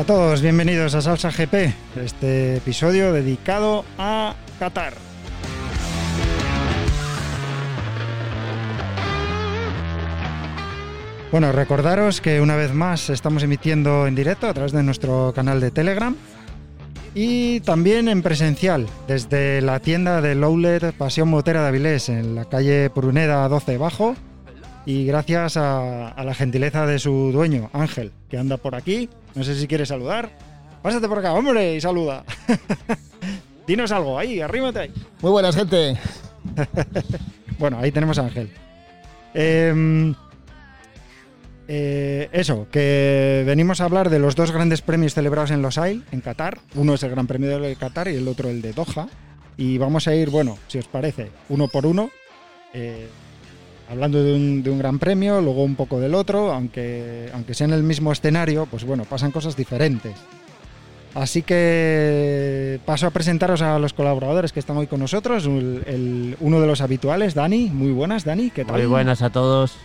A todos, bienvenidos a Salsa GP, este episodio dedicado a Qatar. Bueno, recordaros que una vez más estamos emitiendo en directo a través de nuestro canal de Telegram y también en presencial desde la tienda de Lowlet Pasión Motera de Avilés en la calle Pruneda 12 Bajo y gracias a, a, la gentileza de su dueño, Ángel, que anda por aquí. No sé si quiere saludar. Pásate por acá, hombre, y saluda. Dinos algo, ahí, arrímate ahí. Muy buenas, gente. bueno, ahí tenemos a Ángel. Eh, eh, eso, que venimos a hablar de los dos grandes premios celebrados en Los Ailes, en Qatar. Uno es el Gran Premio de Qatar y el otro el de Doha. Y vamos a ir, bueno, si os parece, uno por uno. Eh, hablando de un, de un, gran premio, luego un poco del otro, aunque, aunque sea en el mismo escenario, pues bueno, pasan cosas diferentes. Así que paso a presentaros a los colaboradores que están hoy con nosotros. El, el, uno de los habituales, Dani. Muy buenas, Dani. ¿Qué tal? Muy buenas a todos.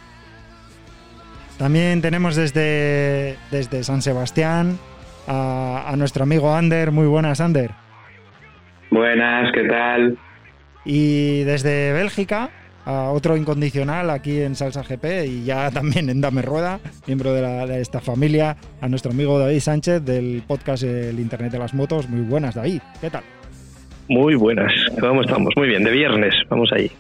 También tenemos desde, desde San Sebastián a, a, nuestro amigo Ander. Muy buenas, Ander. Buenas, ¿qué tal? Y desde Bélgica a otro incondicional aquí en Salsa GP y ya también en Dame Rueda, miembro de, la, de, esta familia, a nuestro amigo David Sánchez del podcast El Internet de las Motos. Muy buenas, David. ¿Qué tal? Muy buenas. ¿Cómo estamos? Muy bien, de viernes. Vamos ahí.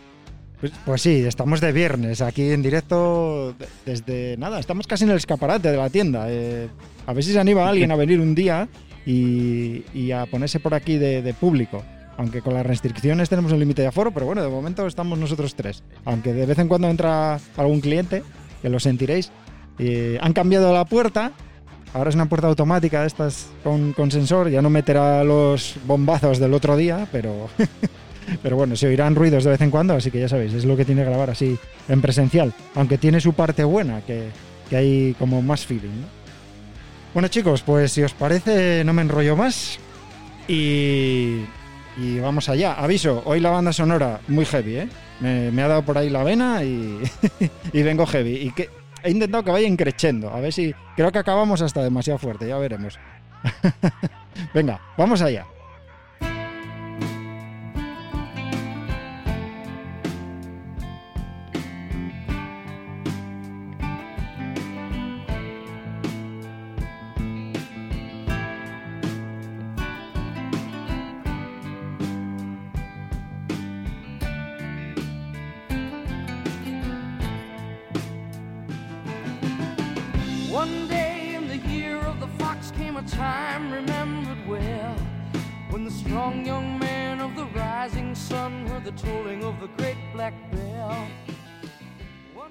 Pues, pues, sí, estamos de viernes aquí en directo desde nada, estamos casi en el escaparate de la tienda. Eh, a ver si se anima alguien a venir un día y, y a ponerse por aquí de, de, público. Aunque con las restricciones tenemos un límite de aforo, pero bueno, de momento estamos nosotros tres. Aunque de vez en cuando entra algún cliente, que lo sentiréis. Han cambiado la puerta, ahora es una puerta automática estas con, con sensor, ya no meterá los bombazos del otro día, pero Pero bueno, se oirán ruidos de vez en cuando, así que ya sabéis, es lo que tiene que grabar así en presencial. Aunque tiene su parte buena, que, que hay como más feeling, ¿no? Bueno chicos, pues si os parece no me enrollo más y, y vamos allá. Aviso, hoy la banda sonora muy heavy, ¿eh? Me, me ha dado por ahí la vena y, y vengo heavy. Y que he intentado que vaya increchendo, a ver si... Creo que acabamos hasta demasiado fuerte, ya veremos. Venga, vamos allá.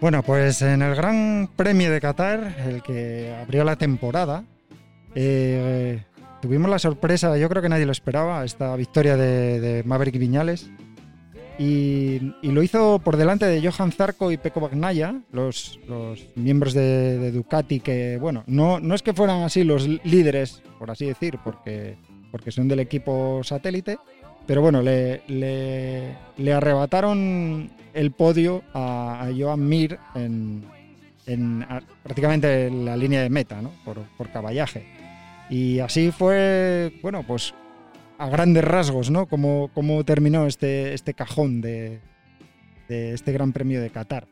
Bueno, pues en el Gran Premio de Qatar, el que abrió la temporada, eh, tuvimos la sorpresa, yo creo que nadie lo esperaba, esta victoria de, de Maverick Viñales. Y, lo hizo por delante de Johan Zarco y Pecco Bagnaia, los, los miembros de, de, Ducati, que, bueno, no, no es que fueran así los líderes, por así decir, porque, porque son del equipo satélite, pero bueno, le, le, arrebataron el podio a, Joan Mir en, en prácticamente en la línea de meta, ¿no? Por, por, caballaje. Y así fue, bueno, pues a grandes rasgos, ¿no? Cómo terminó este, este cajón de, de, este Gran Premio de Qatar.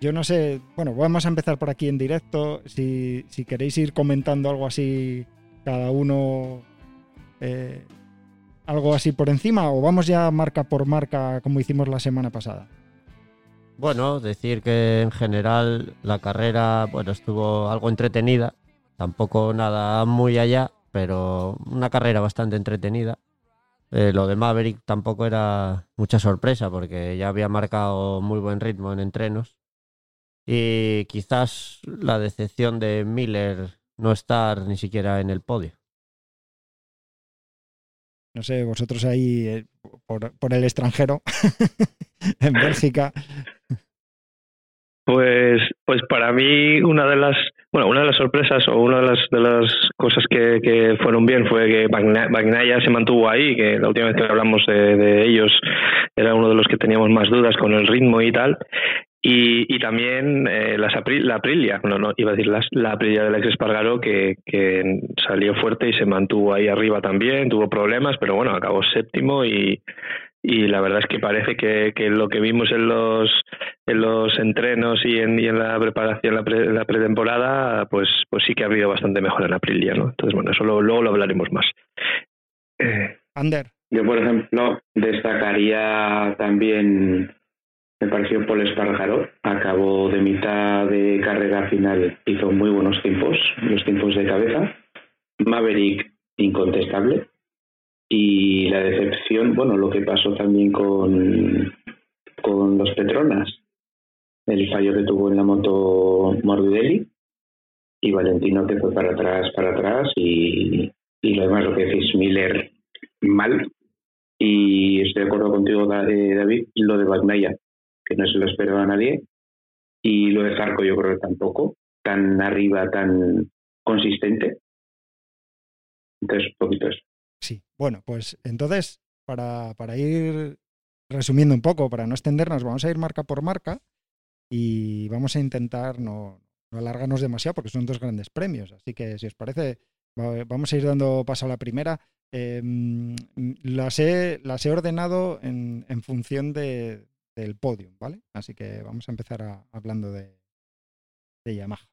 Yo no sé, bueno, vamos a empezar por aquí en directo. Si, si queréis ir comentando algo así, cada uno, eh, algo así por encima, o vamos ya marca por marca como hicimos la semana pasada. Bueno, decir que en general la carrera bueno, estuvo algo entretenida, tampoco nada muy allá, pero una carrera bastante entretenida. Eh, lo de Maverick tampoco era mucha sorpresa porque ya había marcado muy buen ritmo en entrenos. Y quizás la decepción de Miller no estar ni siquiera en el podio. No sé, vosotros ahí eh, por, por el extranjero, en Bélgica, pues, pues para mí una de las, bueno, una de las sorpresas o una de las, de las cosas que, que fueron bien fue que Bagnaia se mantuvo ahí, que la última vez que hablamos de, ellos era uno de los que teníamos más dudas con el ritmo y tal. Y, y también eh, las la Aprilia, no, no, iba a decir las, la Aprilia del ex Espargaro que, que salió fuerte y se mantuvo ahí arriba también, tuvo problemas, pero bueno, acabó séptimo y, y la verdad es que parece que, que lo que vimos en los en los entrenos y en, y en la preparación, la, pre, la pretemporada, pues pues sí que ha habido bastante mejor en Aprilia, ¿no? Entonces, bueno, eso lo, luego lo hablaremos más. Eh, Ander. Yo, por ejemplo, destacaría también me pareció Paul Espargaro. Acabó de mitad de carrera final, hizo muy buenos tiempos, los tiempos de cabeza. Maverick, incontestable. Y la decepción, bueno, lo que pasó también con, con los Petronas, el fallo que tuvo en la moto Morbidelli y Valentino que fue para atrás, para atrás y, y lo demás, lo que decís, Miller mal. Y estoy de acuerdo contigo, eh, David, lo de Bagnaya que no se lo esperaba a nadie. Y lo de Zarco yo creo que tampoco, tan arriba, tan consistente. Entonces, poquito eso. Sí, bueno, pues entonces, para, para ir resumiendo un poco, para no extendernos, vamos a ir marca por marca y vamos a intentar no, no alargarnos demasiado porque son dos grandes premios. Así que, si os parece, vamos a ir dando paso a la primera. Eh, las, he, he ordenado en, en función de, del podium, ¿vale? Así que vamos a empezar hablando de, de Yamaha.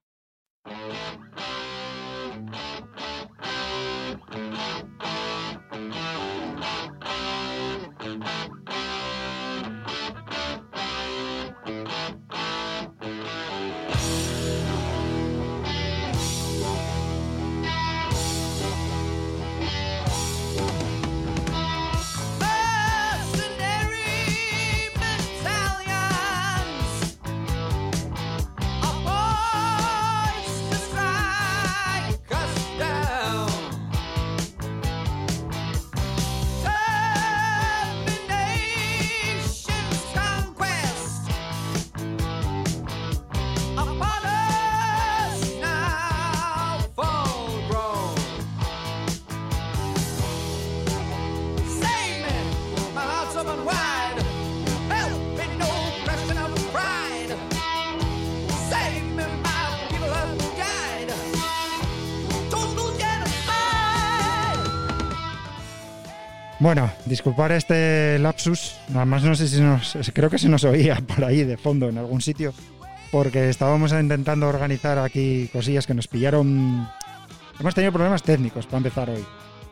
Bueno, disculpar este lapsus, nada más no sé si nos, creo que se nos oía por ahí de fondo en algún sitio, porque estábamos intentando organizar aquí cosillas que nos pillaron. Hemos tenido problemas técnicos para empezar hoy.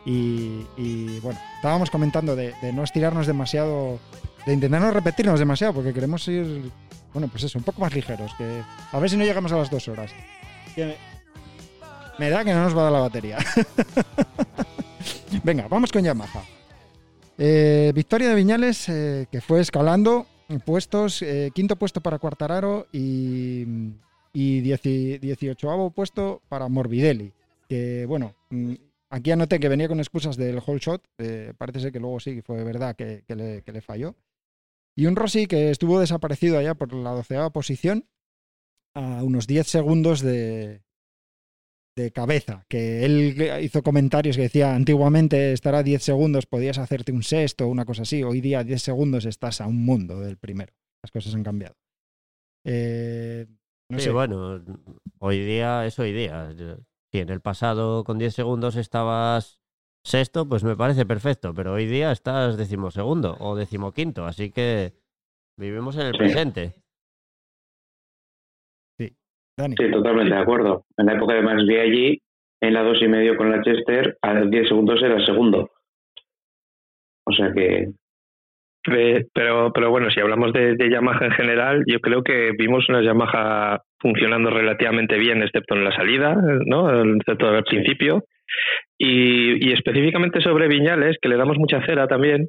Y, y bueno, estábamos comentando de, de, no estirarnos demasiado, de intentar no repetirnos demasiado, porque queremos ir, bueno, pues eso, un poco más ligeros, que a ver si no llegamos a las dos horas. Me da que no nos va a dar la batería. Venga, vamos con Yamaha. Eh, victoria de Viñales, eh, que fue escalando puestos, eh, quinto puesto para Cuartararo y, y 18 puesto para Morbidelli. Que bueno, mm, aquí anoté que venía con excusas del whole shot, parece ser que luego sí fue verdad que, que, le, que, le, falló. Y un Rossi que estuvo desaparecido allá por la doceava posición, a unos 10 segundos de, de cabeza, que él hizo comentarios que decía antiguamente estar a 10 segundos podías hacerte un sexto o una cosa así, hoy día a 10 segundos estás a un mundo del primero. Las cosas han cambiado. Eh, no sí, sé. bueno, hoy día es hoy día. Si en el pasado con 10 segundos estabas sexto, pues me parece perfecto, pero hoy día estás decimosegundo o decimoquinto, así que vivimos en el Sí. presente. Dani. Sí, totalmente de acuerdo. En la época de Max allí, en la dos y medio con la Chester, a 10 segundos era segundo. O sea que Eh, Pero, pero bueno, si hablamos de, de, Yamaha en general, yo creo que vimos una Yamaha funcionando relativamente bien, excepto en la salida, ¿no? excepto al principio. Y, y específicamente sobre Viñales, que le damos mucha cera también,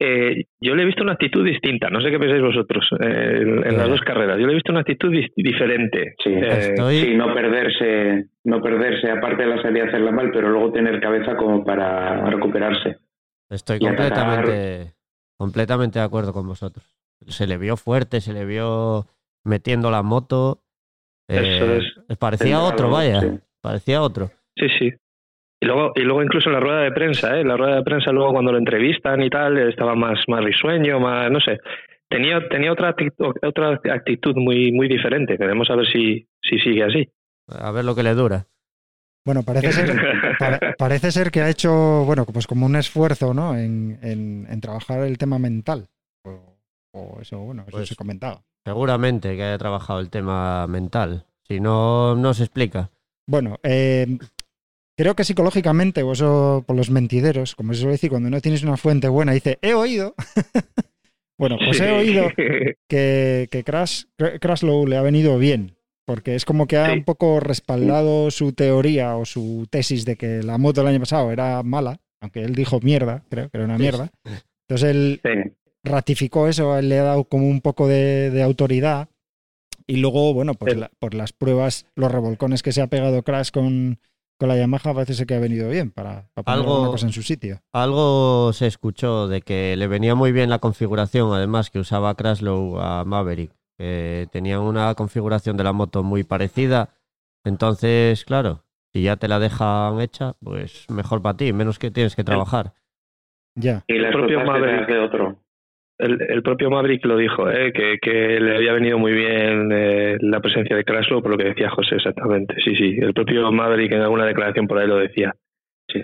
eh, yo le he visto una actitud distinta. No sé qué pensáis vosotros eh, en, en, las dos carreras. Yo le he visto una actitud diferente. Sí, Estoy... sí, no perderse, no perderse, aparte de la salida hacerla mal, pero luego tener cabeza como para recuperarse. Estoy completamente, completamente de acuerdo con vosotros. Se le vio fuerte, se le vio metiendo la moto. Eh, es, parecía otro, vaya. Sí. Parecía otro. Sí, sí. Y luego, y luego incluso en la rueda de prensa, ¿eh? La rueda de prensa luego cuando lo entrevistan y tal, estaba más, más risueño, más, no sé. tenía, tenía otra, actitud, otra actitud muy, muy diferente. Queremos saber si, si sigue así. A ver lo que le dura. Bueno, parece ser, parece ser que ha hecho, bueno, pues como un esfuerzo, ¿no? En, en, trabajar el tema mental. O, eso, bueno, eso pues se comentaba. Seguramente que haya trabajado el tema mental. Si no, no se explica. Bueno, eh, creo que psicológicamente, o eso por los mentideros, como se suele decir, cuando no tienes una fuente buena, dice, he oído. bueno, pues he oído que, que Crash, Crashlow le ha venido bien. Porque es como que ha un poco respaldado su teoría o su tesis de que la moto el año pasado era mala, aunque él dijo mierda, creo que era una mierda. Entonces él ratificó eso, él le ha dado como un poco de, autoridad. Y luego, bueno, pues por las pruebas, los revolcones que se ha pegado Crash con, con la Yamaha parece que ha venido bien para, poner algo, una cosa en su sitio. Algo se escuchó de que le venía muy bien la configuración, además, que usaba Crashlow a Maverick que tenían una configuración de la moto muy parecida. Entonces, claro, si ya te la dejan hecha, pues mejor para ti, menos que tienes que trabajar. Ya. Y el propio Maverick de otro. El, propio Maverick lo dijo, ¿eh? que, le había venido muy bien eh, la presencia de Crashlow, por lo que decía José exactamente. Sí, sí, el propio Maverick en alguna declaración por ahí lo decía. Sí.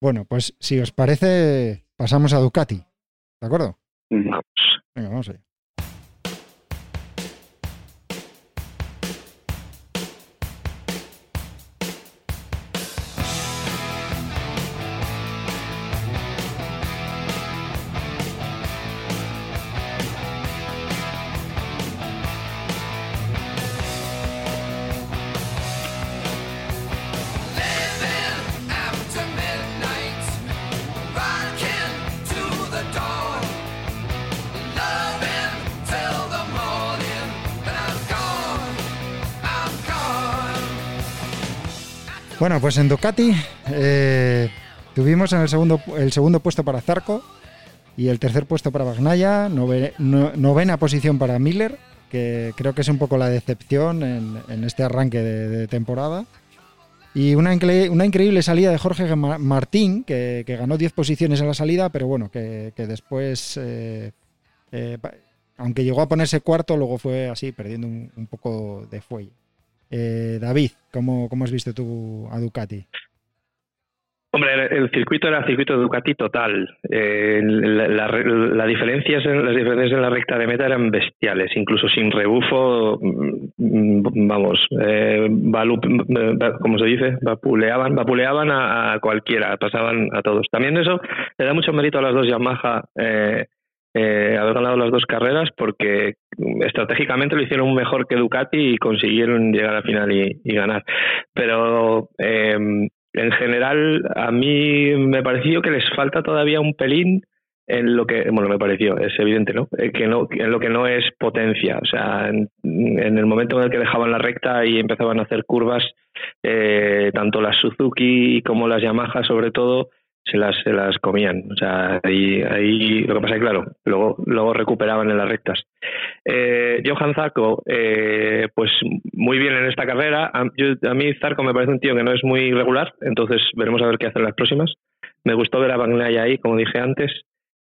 Bueno, pues si os parece, pasamos a Ducati. ¿De acuerdo? Vamos. Venga, vamos allá. Bueno, pues en Ducati eh, tuvimos en el segundo, el segundo puesto para Zarco y el tercer puesto para Bagnaya, novena posición para Miller, que creo que es un poco la decepción en, este arranque de, temporada. Y una, increíble salida de Jorge Martín, que, ganó 10 posiciones en la salida, pero bueno, que, después, eh, eh, aunque llegó a ponerse cuarto, luego fue así, perdiendo un poco de fuelle. Eh, David, ¿cómo, ¿cómo, has visto tú a Ducati? Hombre, el, circuito era circuito Ducati total. Eh, la, diferencias en, las diferencias en la recta de meta eran bestiales, incluso sin rebufo, mm, vamos, eh, como se dice, vapuleaban, vapuleaban a, cualquiera, pasaban a todos. También eso le da mucho mérito a las dos Yamaha. Eh, eh, haber ganado las dos carreras porque estratégicamente lo hicieron mejor que Ducati y consiguieron llegar al final y, ganar. Pero em, en general a mí me pareció que les falta todavía un pelín en lo que, bueno, me pareció, es evidente, ¿no? Eh, que no en lo que no es potencia. O sea, en, el momento en el que dejaban la recta y empezaban a hacer curvas, eh, tanto las Suzuki como las Yamaha, sobre todo, se las, se las comían. O sea, ahí, ahí lo que pasa es que, claro, luego, luego recuperaban en las rectas. Eh, Johan Zarco, eh, pues muy bien en esta carrera. A, mí Zarco me parece un tío que no es muy regular, entonces veremos a ver qué hacen las próximas. Me gustó ver a Bagnaya ahí, como dije antes.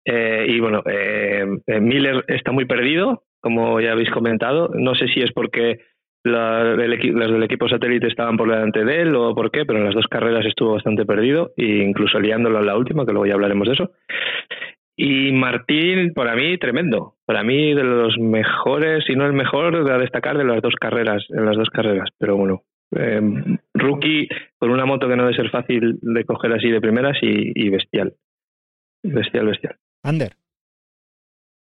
Eh, y bueno, eh, Miller está muy perdido, como ya habéis comentado. No sé si es porque las del equipo satélite estaban por delante de él o por qué, pero en las dos carreras estuvo bastante perdido, e incluso liándolo en la última, que luego ya hablaremos de eso. Y Martín, para mí, tremendo. Para mí, de los mejores, si no el mejor, de destacar de las dos carreras, en las dos carreras. Pero bueno, eh, rookie con una moto que no debe ser fácil de coger así de primeras y, y bestial. Bestial, bestial. Ander.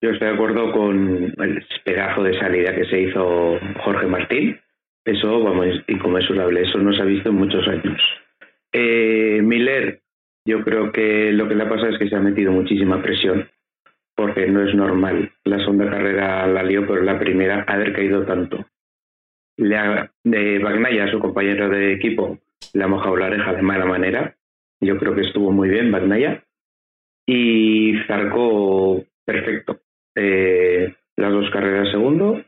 Yo estoy de acuerdo con el pedazo de salida que se hizo Jorge Martín. Eso, vamos, inconmensurable. Eso no se ha visto en muchos años. Eh, Miller, yo creo que lo que le ha pasado es que se ha metido muchísima presión, porque no es normal. La segunda carrera la lió, pero la primera haber caído tanto. De Bagnaya, su compañero de equipo, le ha mojado la oreja de mala manera. Yo creo que estuvo muy bien Bagnaya. Y Zarco, perfecto eh, las dos carreras segundo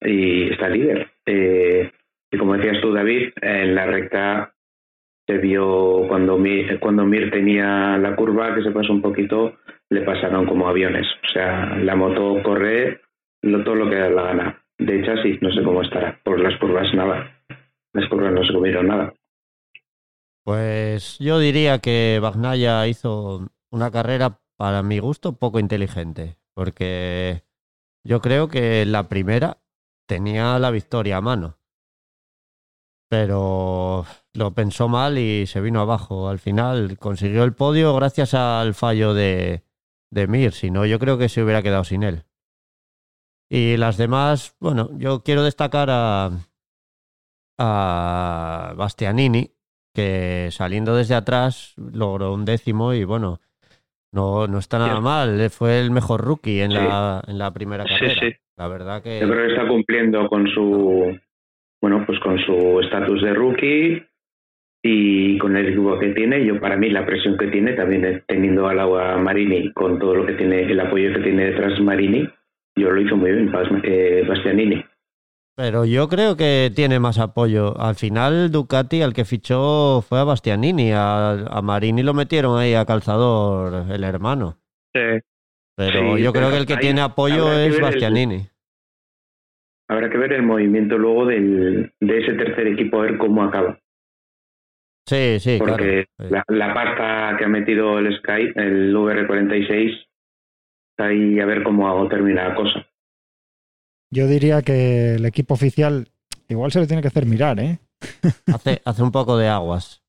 y está líder. Eh, y como decías tú, David, en la recta se vio cuando Mir, cuando Mir tenía la curva que se pasó un poquito, le pasaron como aviones. O sea, la moto corre todo lo que da la gana. De chasis no sé cómo estará. Por las curvas nada. Las curvas no se comieron nada. Pues yo diría que Bagnaya hizo una carrera, para mi gusto, poco inteligente. Porque yo creo que la primera tenía la victoria a mano. Pero lo pensó mal y se vino abajo. Al final consiguió el podio gracias al fallo de, de Mir. Si no, yo creo que se hubiera quedado sin él. Y las demás, bueno, yo quiero destacar a, a Bastianini, que saliendo desde atrás logró un décimo y bueno, no, no está nada mal. Fue el mejor rookie en, la, en la primera carrera. Sí, sí. La verdad que. Yo creo que está cumpliendo con su. Bueno, pues con su estatus de rookie y con el equipo que tiene. Yo, para mí, la presión que tiene, también teniendo al agua Marini, con todo lo que tiene, el apoyo que tiene detrás Marini, yo lo hizo muy bien, eh, Bastianini. Pero yo creo que tiene más apoyo. Al final Ducati al que fichó fue a Bastianini, a, Marini lo metieron ahí a calzador el hermano. Sí. Pero yo creo que el que tiene apoyo es Bastianini. habrá que ver el movimiento luego del, de ese tercer equipo, a ver cómo acaba. Sí, sí, Porque La, la, pasta que ha metido el Sky, el VR46, ahí a ver cómo termina la cosa. Yo diría que el equipo oficial igual se lo tiene que hacer mirar, ¿eh? hace, hace un poco de aguas.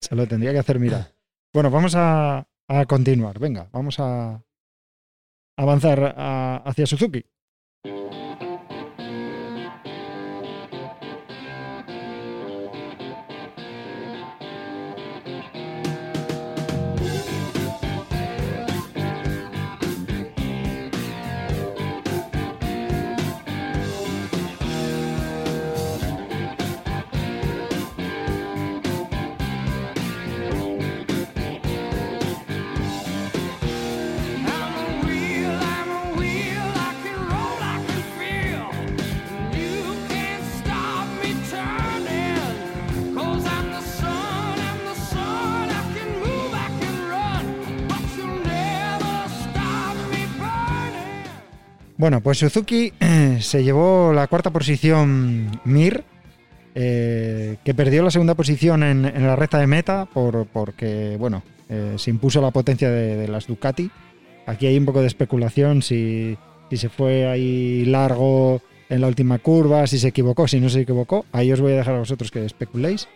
Se lo tendría que hacer mirar. Bueno, vamos a, a continuar. Venga, vamos a avanzar hacia Suzuki. Bueno, pues Suzuki se llevó la cuarta posición Mir, eh, que perdió la segunda posición en, la recta de meta por, porque, bueno, eh, se impuso la potencia de, las Ducati. Aquí hay un poco de especulación si, si se fue ahí largo en la última curva, si se equivocó, si no se equivocó. Ahí os voy a dejar a vosotros que especuléis.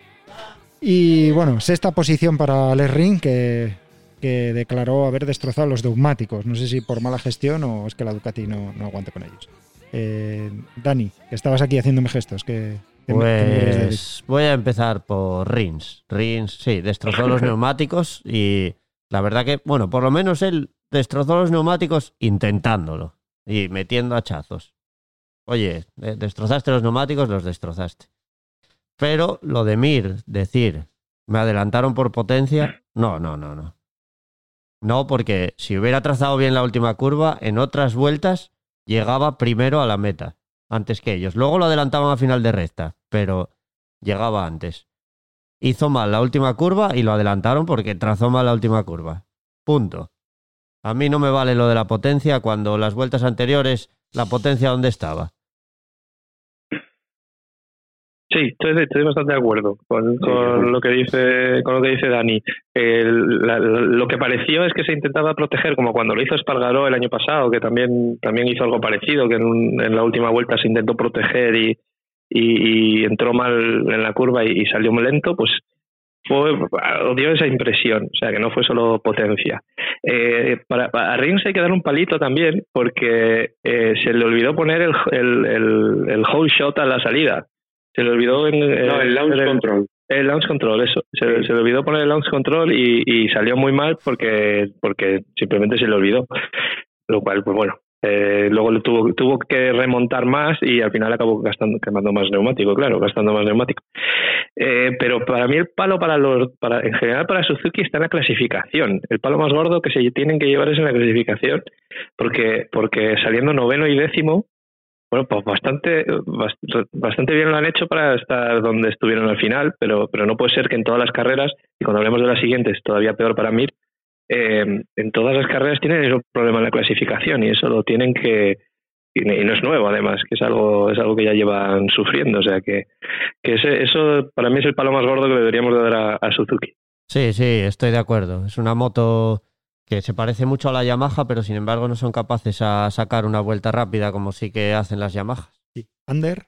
Y bueno, sexta posición para Les Ring, que que declaró haber destrozado los dogmáticos. No sé si por mala gestión o es que la Ducati no, no aguante con ellos. Eh, Dani, que estabas aquí haciéndome gestos. Que, pues voy a empezar por Rins. Rins, sí, destrozó los neumáticos y la verdad que, bueno, por lo menos él destrozó los neumáticos intentándolo y metiendo hachazos. Oye, destrozaste los neumáticos, los destrozaste. Pero lo de Mir, decir, me adelantaron por potencia, no, no, no, no. No, porque si hubiera trazado bien la última curva, en otras vueltas llegaba primero a la meta, antes que ellos. Luego lo adelantaban a final de recta, pero llegaba antes. Hizo mal la última curva y lo adelantaron porque trazó mal la última curva. Punto. A mí no me vale lo de la potencia cuando las vueltas anteriores, la potencia dónde estaba. Sí, estoy, estoy bastante de acuerdo con, con lo que dice con lo que dice Dani. lo que pareció es que se intentaba proteger, como cuando lo hizo Espargaró el año pasado, que también también hizo algo parecido, que en, en la última vuelta se intentó proteger y, y, entró mal en la curva y, salió muy lento, pues fue dio esa impresión, o sea que no fue solo potencia. Eh, para, a Rins hay que dar un palito también porque eh, se le olvidó poner el, el, el, el whole shot a la salida se le olvidó en, no, el launch control. El launch control, eso. Se, le olvidó poner el launch control y, y, salió muy mal porque, porque simplemente se le olvidó. Lo cual, pues bueno, eh, luego tuvo, tuvo que remontar más y al final acabó gastando, quemando más neumático, claro, gastando más neumático. Eh, pero para mí el palo para los, para, en general para Suzuki está en la clasificación. El palo más gordo que se tienen que llevar es en la clasificación, porque, porque saliendo noveno y décimo bueno, pues bastante, bastante bien lo han hecho para estar donde estuvieron al final, pero, pero no puede ser que en todas las carreras, y cuando hablemos de las siguientes, todavía peor para Mir, eh, en todas las carreras tienen ese problema en la clasificación y eso lo tienen que y no es nuevo además que es algo es algo que ya llevan sufriendo o sea que, que ese, eso para mí es el palo más gordo que deberíamos dar a, a Suzuki Sí, sí, estoy de acuerdo. Es una moto que se parece mucho a la Yamaha, pero sin embargo no son capaces a sacar una vuelta rápida como sí que hacen las Yamahas. Sí. Ander.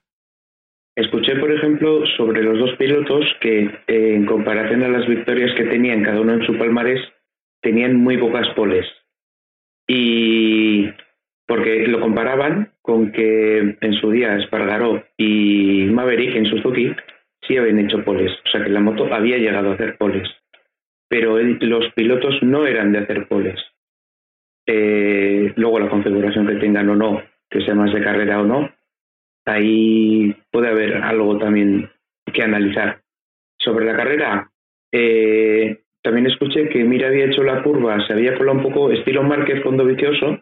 Escuché, por ejemplo, sobre los dos pilotos que, eh, en comparación a las victorias que tenían cada uno en su palmarés, tenían muy pocas poles. Y porque lo comparaban con que en su día Espargaró y Maverick en Suzuki sí habían hecho poles, o sea que la moto había llegado a hacer poles, pero los pilotos no eran de hacer poles. Eh, luego la configuración que tengan o no, que sea más de carrera o no, ahí puede haber algo también que analizar. Sobre la carrera, eh, también escuché que Mira había hecho la curva, se había colado un poco estilo Márquez con Dovicioso,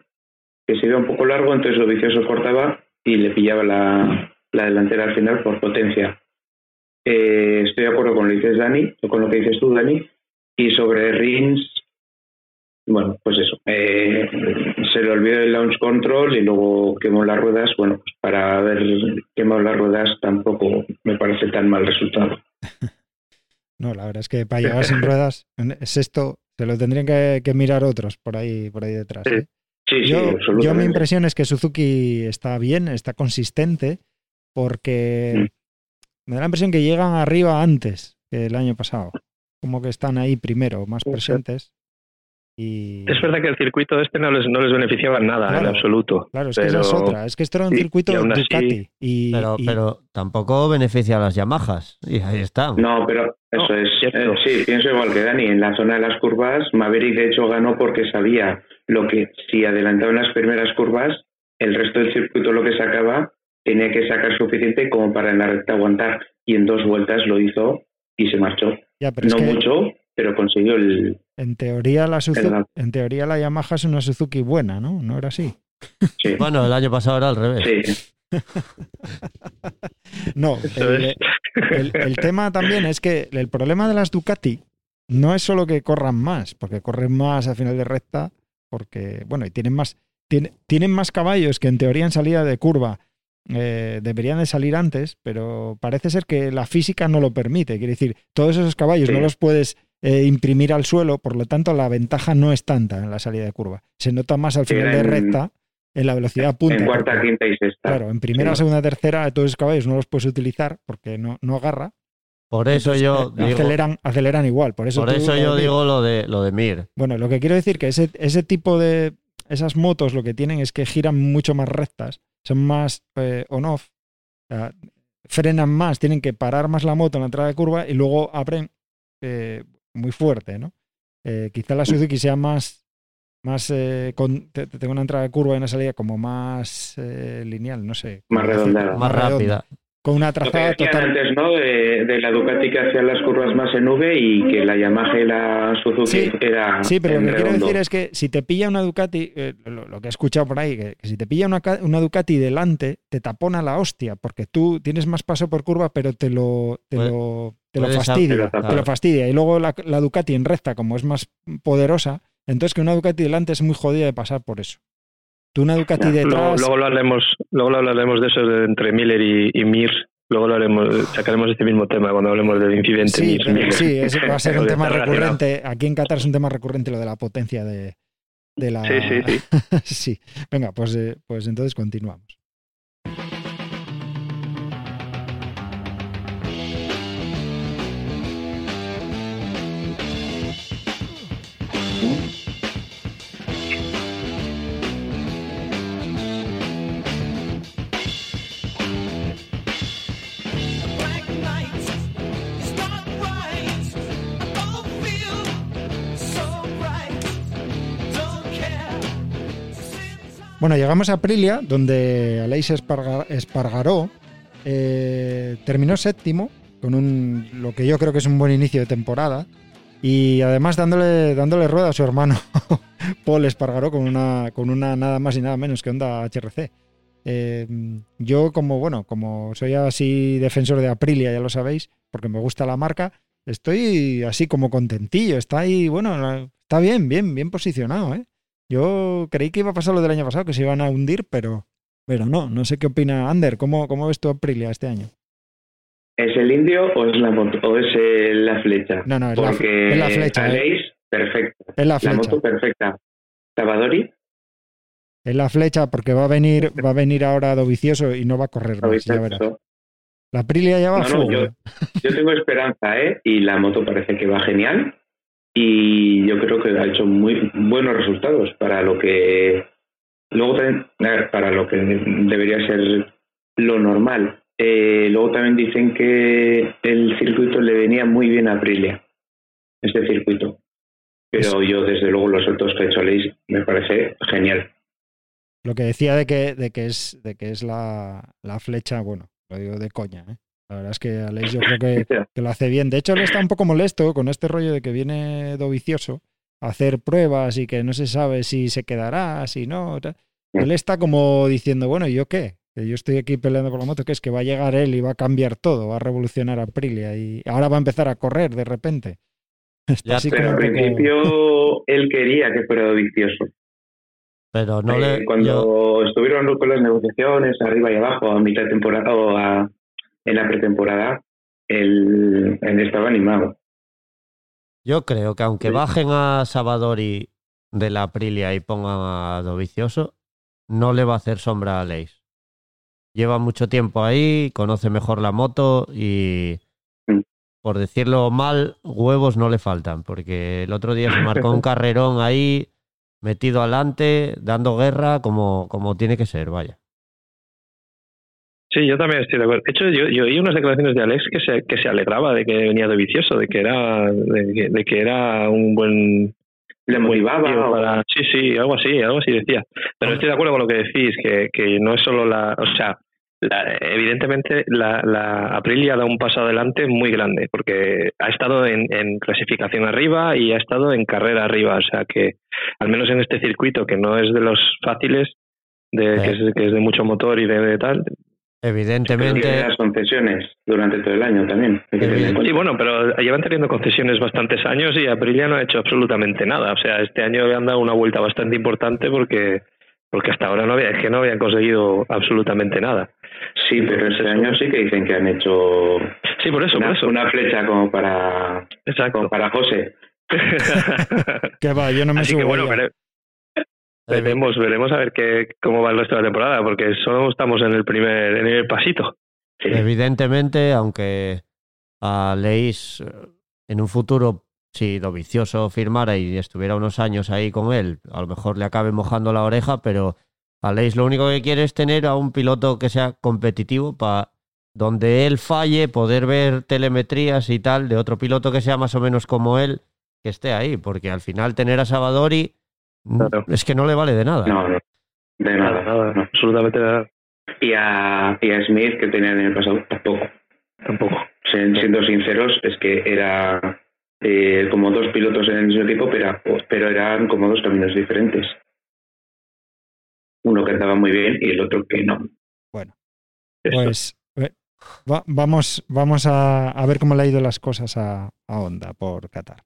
que se iba un poco largo, entonces Dovicioso cortaba y le pillaba la, la delantera al final por potencia. Eh, estoy de acuerdo con lo que dices Dani, o con lo que dices tú, Dani, y sobre Rins, bueno, pues eso, eh, se le olvidó el launch control y luego quemó las ruedas, bueno, pues para haber quemado las ruedas tampoco me parece tan mal resultado. No, la verdad es que para llegar sin ruedas, es esto, se lo tendrían que, que mirar otros por ahí, por ahí detrás. Sí, ¿eh? Sí, sí, Yo, yo mi impresión es que Suzuki está bien, está consistente, porque me da la impresión que llegan arriba antes que el año pasado. Como que están ahí primero, más presentes. Y es verdad que el circuito este no les no les beneficiaba en nada Claro. en absoluto claro, es que esa es pero- otra. Es que esto era un circuito y aún así- Ducati. Y, Pero, y- pero tampoco beneficia a las Yamahas. Y ahí está. No, pero eso No, es. cierto. eh, sí, pienso igual que Dani. En la zona de las curvas, Maverick de hecho ganó porque sabía lo que si adelantaba en las primeras curvas, el resto del circuito lo que sacaba tenía que sacar suficiente como para en la recta aguantar. Y en dos vueltas lo hizo y se marchó. Ya, pero es no que mucho, pero consiguió el. en teoría la en teoría la Yamaha es una Suzuki buena, ¿no? ¿No era así? Sí, Bueno, el año pasado era al revés. sí. No, el, es. el- el tema también es que el problema de las Ducati no es solo que corran más, porque corren más a final de recta, porque, bueno, y tienen más, tiene- tienen más caballos que en teoría en salida de curva eh, deberían de salir antes, pero parece ser que la física no lo permite. Quiere decir, todos esos caballos Sí. no los puedes eh, imprimir al suelo, por lo tanto la ventaja no es tanta en la salida de curva. Se nota más al Sí, final de en- recta en la velocidad punta. En cuarta, porque- quinta y sexta. Claro, en primera, Sí. segunda, tercera, todos esos caballos no los puedes utilizar porque no, no agarra. Por eso Entonces, yo eh, digo, aceleran, aceleran igual. Por eso, por tú, eso yo eh, digo lo de lo de Mir. Bueno, lo que quiero decir que ese, ese tipo de. Esas motos lo que tienen es que giran mucho más rectas, son más eh, on-off, o sea, frenan más, tienen que parar más la moto en la entrada de curva y luego abren eh, muy fuerte, ¿no? Eh, quizá la Suzuki sea más. más eh, con, te- te- tengo una entrada de curva y una salida como más eh, lineal, no sé. Más redondeada. Más rápida. Con una Lo que trazada total. antes, ¿no? De, de la Ducati que hacía las curvas más en V y que la Yamaha y la Suzuki Sí, era Sí, pero lo que quiero decir es que si te pilla una Ducati, eh, lo, lo que he escuchado por ahí, que, que si te pilla una, una Ducati delante, te tapona la hostia, porque tú tienes más paso por curva, pero te lo, te lo, te lo fastidia. Te lo fastidia. Y luego la, la Ducati en recta, como es más poderosa, entonces que una Ducati delante es muy jodida de pasar por eso. Tú una Ducati Ya, detrás... luego, luego lo hablaremos luego lo hablaremos de eso de entre Miller y, y Mir luego lo haremos sacaremos este mismo tema cuando hablemos del incidente Sí, Mir- Miller. sí, ese va a ser un tema recurrente. Aquí en Qatar es un tema recurrente lo de la potencia de, de la... sí sí sí sí. Venga, pues, eh, pues entonces continuamos. Bueno, llegamos a Aprilia, donde Aleix Esparga- Espargaró eh, terminó séptimo, con un, lo que yo creo que es un buen inicio de temporada, y además dándole, dándole rueda a su hermano Paul Espargaró con una, con una nada más y nada menos que Honda HRC. Eh, yo como, bueno, como soy así defensor de Aprilia, ya lo sabéis, porque me gusta la marca, estoy así como contentillo. Está ahí, bueno, está bien, bien, bien posicionado, ¿eh? Yo creí que iba a pasar lo del año pasado, que se iban a hundir, pero, pero no. No sé qué opina Ander. ¿Cómo, cómo ves tu Aprilia este año? ¿Es el indio o es la moto o es eh, la flecha? No, no, es la, es la flecha. ¿eh? Aleix, perfecto. Es la La flecha. moto perfecta. Salvadori, Es la flecha porque va a venir, va a venir ahora Dovicioso y no va a correr más, ¿habéis ya verás. La Aprilia ya va a No, no, yo-. Yo tengo esperanza, ¿eh? Y la moto parece que va genial. Y yo creo que ha hecho muy buenos resultados para lo que. Luego también, para lo que debería ser lo normal. Eh, luego también dicen que el circuito le venía muy bien a Aprilia, este circuito. Pero yo, desde luego, los saltos que ha hecho Leis me parece genial. Lo que decía de que, de que es, de que es la, la flecha, bueno, lo digo de coña, ¿eh? La verdad es que Aleix yo creo que, que lo hace bien. De hecho, él está un poco molesto con este rollo de que viene Dovicioso a hacer pruebas y que no se sabe si se quedará, si no. Él está como diciendo, bueno, ¿y yo qué? Que yo estoy aquí peleando por la moto, que es que va a llegar él y va a cambiar todo, va a revolucionar a Aprilia y ahora va a empezar a correr de repente. Está Ya, así Pero al principio él quería que fuera vicioso. Pero no Eh, le. cuando yo- estuvieron con las negociaciones arriba y abajo a mitad de temporada o a- en la pretemporada, él, él estaba animado. Yo creo que aunque Sí. bajen a Sabadori de la Aprilia y pongan a Dovicioso, no le va a hacer sombra a Leis. Lleva mucho tiempo ahí, conoce mejor la moto y, Mm. por decirlo mal, huevos no le faltan, porque el otro día se marcó un carrerón ahí, metido adelante, dando guerra como, como tiene que ser, vaya. Sí, yo también estoy de acuerdo. De hecho, yo, yo oí unas declaraciones de Alex que se, que se alegraba de que venía de vicioso, de que era, de que, de que era un buen Le motivaba. para- Sí, sí, algo así, algo así decía. Pero estoy de acuerdo con lo que decís, que, que no es solo la, o sea, la- evidentemente la, la Aprilia da un paso adelante muy grande, porque ha estado en, en clasificación arriba y ha estado en carrera arriba, o sea que al menos en este circuito que no es de los fáciles, de, Sí. que, es, que es de mucho motor y de, de tal, Evidentemente, las concesiones durante todo el año también. Sí, bueno, pero llevan teniendo concesiones bastantes años y Aprilia no ha hecho absolutamente nada. O sea, este año le han dado una vuelta bastante importante porque porque hasta ahora no había, es que no habían conseguido absolutamente nada. Sí, pero este año sí que dicen que han hecho Sí, por eso, por una, eso. una flecha como para, Exacto. como para José. Que va, yo no me Así subo que bueno, ya. Vere- veremos, veremos a ver qué, cómo va el resto de temporada, porque solo estamos en el primer, en el pasito. Evidentemente, aunque a Leis eh, en un futuro, si Dovicioso firmara y estuviera unos años ahí con él, a lo mejor le acabe mojando la oreja, pero a Leis lo único que quiere es tener a un piloto que sea competitivo para donde él falle, poder ver telemetrías y tal de otro piloto que sea más o menos como él, que esté ahí, porque al final tener a Savadori mm, Claro. es que no le vale de nada. No, no. De nada. nada, no. absolutamente nada, Y, a, y a Smith, que tenían en el pasado, tampoco. tampoco. Si- Siendo sinceros, es que era eh, como dos pilotos en el mismo equipo, pero, pero eran como dos caminos diferentes. Uno que andaba muy bien y el otro que no. Bueno, Esto. pues eh, va- vamos, vamos a, a ver cómo le ha ido las cosas a, a Honda por Qatar.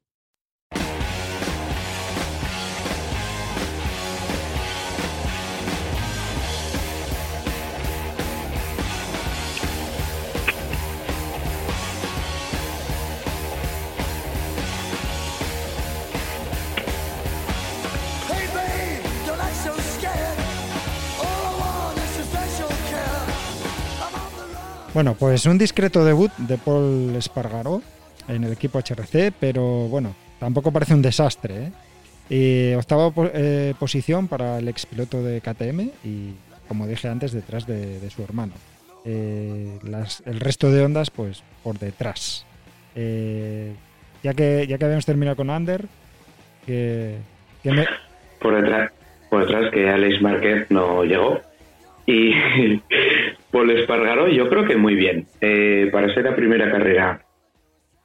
Bueno, pues un discreto debut de Paul Espargaró en el equipo HRC, pero bueno, tampoco parece un desastre. ¿eh? Y octava eh, posición para el expiloto de KTM y, como dije antes, detrás de, su hermano. Eh, las- el resto de ondas, pues por detrás. Eh, ya, que, ya que habíamos terminado con Ander, que, me- Por detrás, por detrás que Alex Márquez no llegó. Y Paul Espargaró, yo creo que muy bien. Eh, para ser la primera carrera,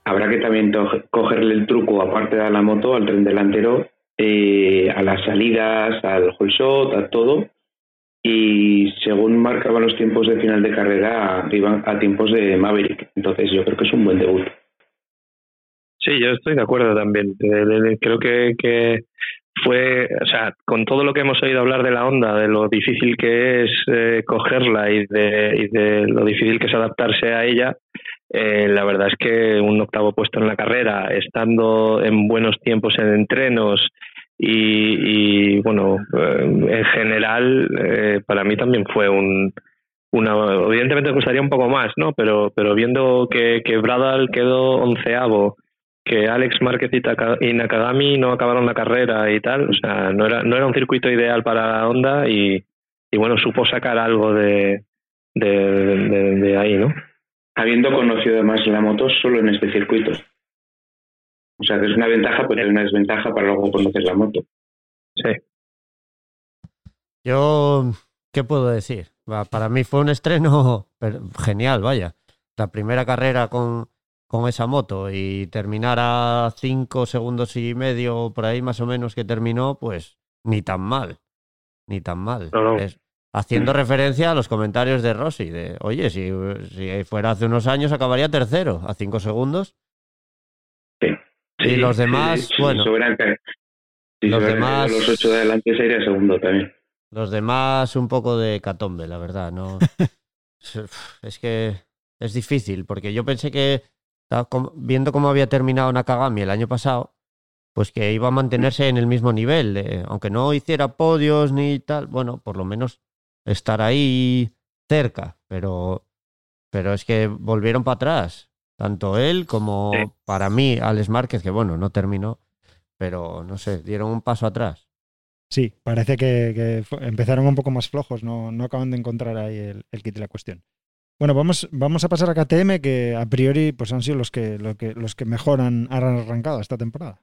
habrá que también cogerle el truco, aparte de la moto, al tren delantero, eh, a las salidas, al whole shot, a todo. Y según marcaban los tiempos de final de carrera, iban a tiempos de Maverick. Entonces yo creo que es un buen debut. Sí, yo estoy de acuerdo también. De- creo que, que fue, o sea, con todo lo que hemos oído hablar de la onda, de lo difícil que es eh, cogerla y de, y de lo difícil que es adaptarse a ella, eh, la verdad es que un octavo puesto en la carrera, estando en buenos tiempos en entrenos y, y, bueno, eh, en general, eh, para mí también fue un, una, evidentemente me gustaría un poco más, ¿no? Pero, pero viendo que, que Bradal quedó onceavo, que Alex Márquez y, Nakagami no acabaron la carrera y tal, o sea, no era, no era un circuito ideal para la Honda y, y bueno, supo sacar algo de, de, de- de ahí, ¿no? Habiendo conocido además la moto solo en este circuito. O sea, que es una ventaja, pero es una desventaja para luego conocer la moto. Sí. Yo, ¿qué puedo decir? Va, Para mí fue un estreno genial, vaya. La primera carrera con, con esa moto y terminar a cinco segundos y medio, por ahí más o menos que terminó, pues ni tan mal. Ni tan mal. No, no. Es- haciendo referencia a los comentarios de Rossi, de, oye, si, si fuera hace unos años acabaría tercero, a cinco segundos. Y los demás, sí, bueno. Los demás- los ocho de adelante sería segundo también. Los demás un poco de catombe, la verdad. No, es que es difícil, porque yo pensé que, estaba viendo cómo había terminado Nakagami el año pasado, pues que iba a mantenerse en el mismo nivel, de- aunque no hiciera podios ni tal, bueno, por lo menos estar ahí cerca, pero, pero es que volvieron para atrás, tanto él como Sí. para mí Alex Márquez, que bueno, no terminó, pero no sé, dieron un paso atrás. Sí, parece que, empezaron un poco más flojos, no, no acaban de encontrar ahí el, el kit de la cuestión. Bueno, vamos, vamos a pasar a KTM, que a priori pues han sido los que, lo que, los que mejor han, han arrancado esta temporada.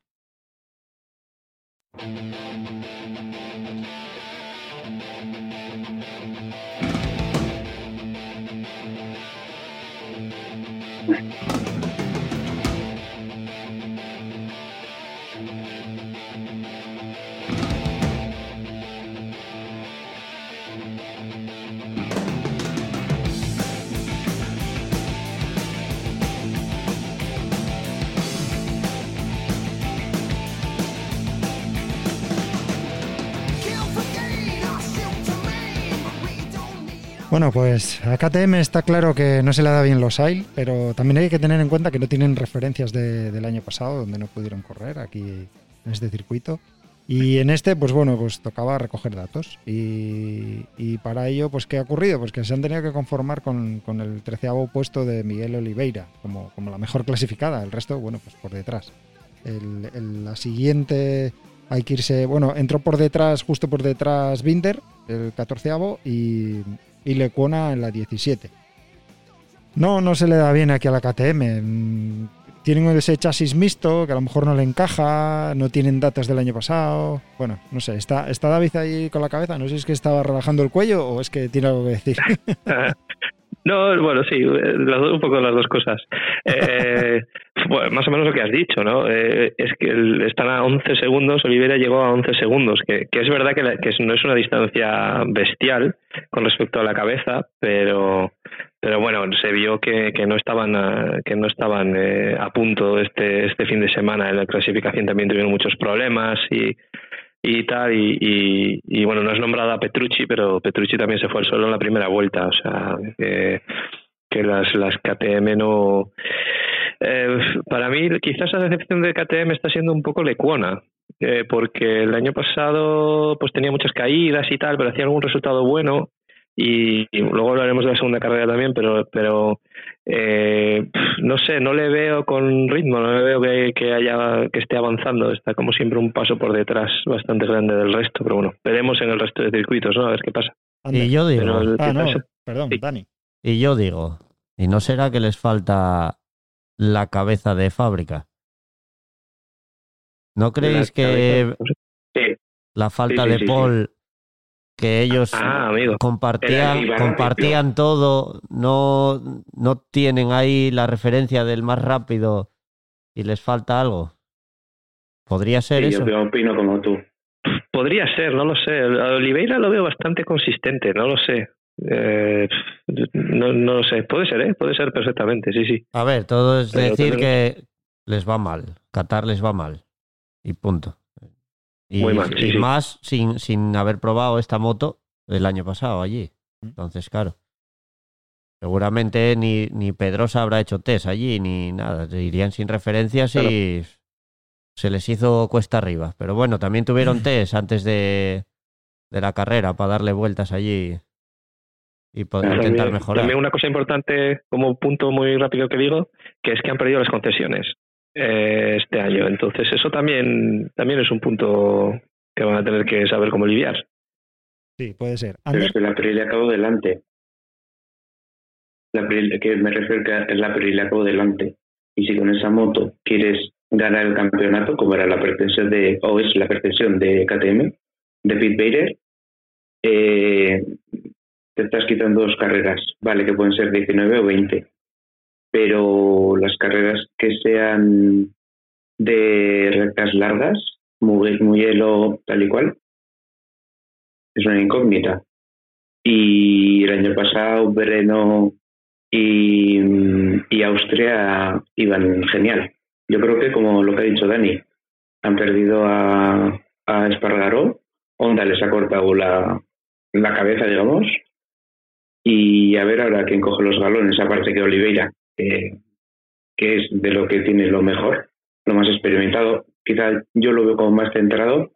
Bueno, pues a KTM está claro que no se le da bien los AIL, pero también hay que tener en cuenta que no tienen referencias de- del año pasado, donde no pudieron correr aquí en este circuito. Y en este, pues bueno, pues tocaba recoger datos. Y, y para ello, pues ¿qué ha ocurrido? Pues que se han tenido que conformar con, con el treceavo puesto de Miguel Oliveira, como, como la mejor clasificada. El resto, bueno, pues por detrás. El- el- la siguiente hay que irse, bueno, entró por detrás, justo por detrás Binder, el catorceavo, y, y Lecuona en la 17. No, no se le da bien aquí a la KTM. Mm, Tienen ese chasis mixto que a lo mejor no le encaja, no tienen datos del año pasado. Bueno, no sé, está, está David ahí con la cabeza. No sé si es que estaba relajando el cuello o es que tiene algo que decir. No, bueno, sí, eh, las dos- un poco las dos cosas. Eh, bueno, más o menos lo que has dicho, ¿no? Eh, es que el- están a 11 segundos, Olivera llegó a 11 segundos, que, que es verdad que, la- que no es una distancia bestial con respecto a la cabeza, pero pero bueno, se vio que, que no estaban a, que no estaban eh, a punto este este fin de semana en la clasificación también tuvieron muchos problemas y y tal, y, y, y, bueno, no es nombrada Petrucci, pero Petrucci también se fue al suelo en la primera vuelta, o sea, que, que las, las KTM no... Eh, para mí, quizás la decepción de KTM está siendo un poco lecuona, eh, porque el año pasado pues tenía muchas caídas y tal, pero hacía algún resultado bueno, y, y luego hablaremos de la segunda carrera también, pero pero eh, no sé, no le veo con ritmo, no le veo que, que haya que esté avanzando, está como siempre un paso por detrás bastante grande del resto, pero bueno, veremos en el resto de circuitos, ¿no? A ver qué pasa. Y yo digo, Pero Ah, no, perdón, Sí. Dani. Y yo digo, ¿y no será que les falta la cabeza de fábrica? ¿No creéis la que cabeza- Sí. la falta Sí, sí, de sí, sí. Paul, que ellos Ah, amigo. compartían, compartían todo, no, no tienen ahí la referencia del más rápido y les falta algo? ¿Podría ser Sí, eso? yo opino como tú. Podría ser, no lo sé. A Oliveira lo veo bastante consistente, no lo sé. Eh, no, no lo sé. Puede ser, ¿eh? Puede ser perfectamente, sí, sí. A ver, todo es Pero decir tenemos- que, les va mal. Qatar les va mal. Y punto. Y, Muy mal, sí, y sí. más sin, sin haber probado esta moto el año pasado allí. Entonces, claro. Seguramente ni, ni Pedrosa habrá hecho test allí ni nada. Irían sin referencias y se les hizo cuesta arriba. Pero bueno, también tuvieron test antes de, de la carrera para darle vueltas allí y poder intentar mejorar. también una cosa importante, como punto muy rápido que digo, que es que han perdido las concesiones eh, este año. Entonces eso también, también es un punto que van a tener que saber cómo lidiar. Sí, puede ser. Pero es que la Pirelli acabó delante. La Pirelli, que me refiero que la Pirelli acabó delante. Y si con esa moto quieres ganar el campeonato, como era la pretensión de, o es la pretensión de KTM, de Pete Bader, eh, te estás quitando dos carreras, vale, que pueden ser 19 o 20. Pero las carreras que sean de rectas largas, hielo, tal y cual, es una incógnita. Y el año pasado, Breno y, y Austria iban genial. Yo creo que, como lo que ha dicho Dani, han perdido a, a Espargaró, Honda les ha cortado la, la cabeza, digamos, y a ver ahora quién coge los galones, aparte que Oliveira, que, que es de lo que tiene lo mejor, lo más experimentado. Quizá yo lo veo como más centrado,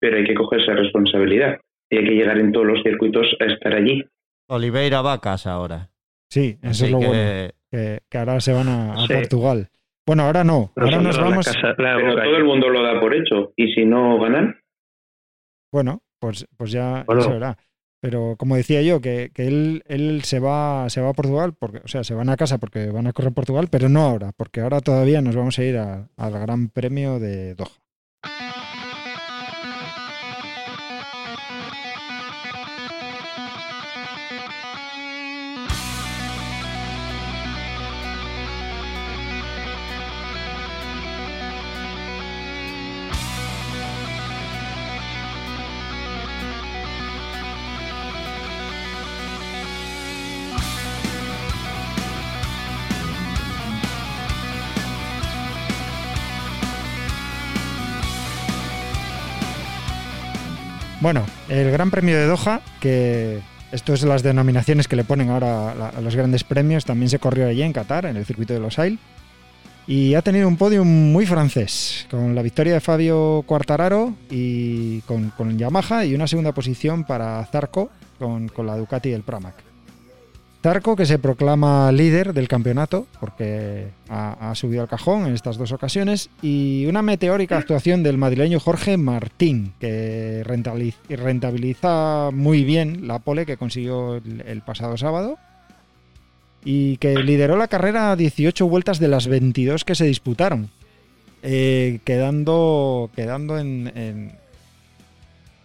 pero hay que coger esa responsabilidad y hay que llegar en todos los circuitos a estar allí. Oliveira va a casa ahora. sí, eso Así es lo que bueno. Que, que ahora se van a, a Sí. Portugal. Bueno, ahora no. Pero Ahora nos la vamos. casa- la Pero todo el mundo lo da por hecho y si no ganan, Bueno, pues, pues ya Bueno. se verá. Pero como decía yo, que, que él, él se va, se va a Portugal, porque, o sea, se van a casa porque van a correr Portugal, pero no ahora, porque ahora todavía nos vamos a ir al Gran Premio de Doha. Bueno, el Gran Premio de Doha, que esto es las denominaciones que le ponen ahora a, los grandes premios, también se corrió allí en Qatar, en el circuito de Los Ailes. Y ha tenido un podio muy francés, con la victoria de Fabio Quartararo y con, con Yamaha y una segunda posición para Zarco con, con la Ducati del Pramac. Zarco que se proclama líder del campeonato porque ha, subido al cajón en estas dos ocasiones y una meteórica actuación del madrileño Jorge Martín que rentabiliz- rentabiliza muy bien la pole que consiguió el, pasado sábado y que lideró la carrera a 18 vueltas de las 22 que se disputaron, eh, quedando, quedando en, en-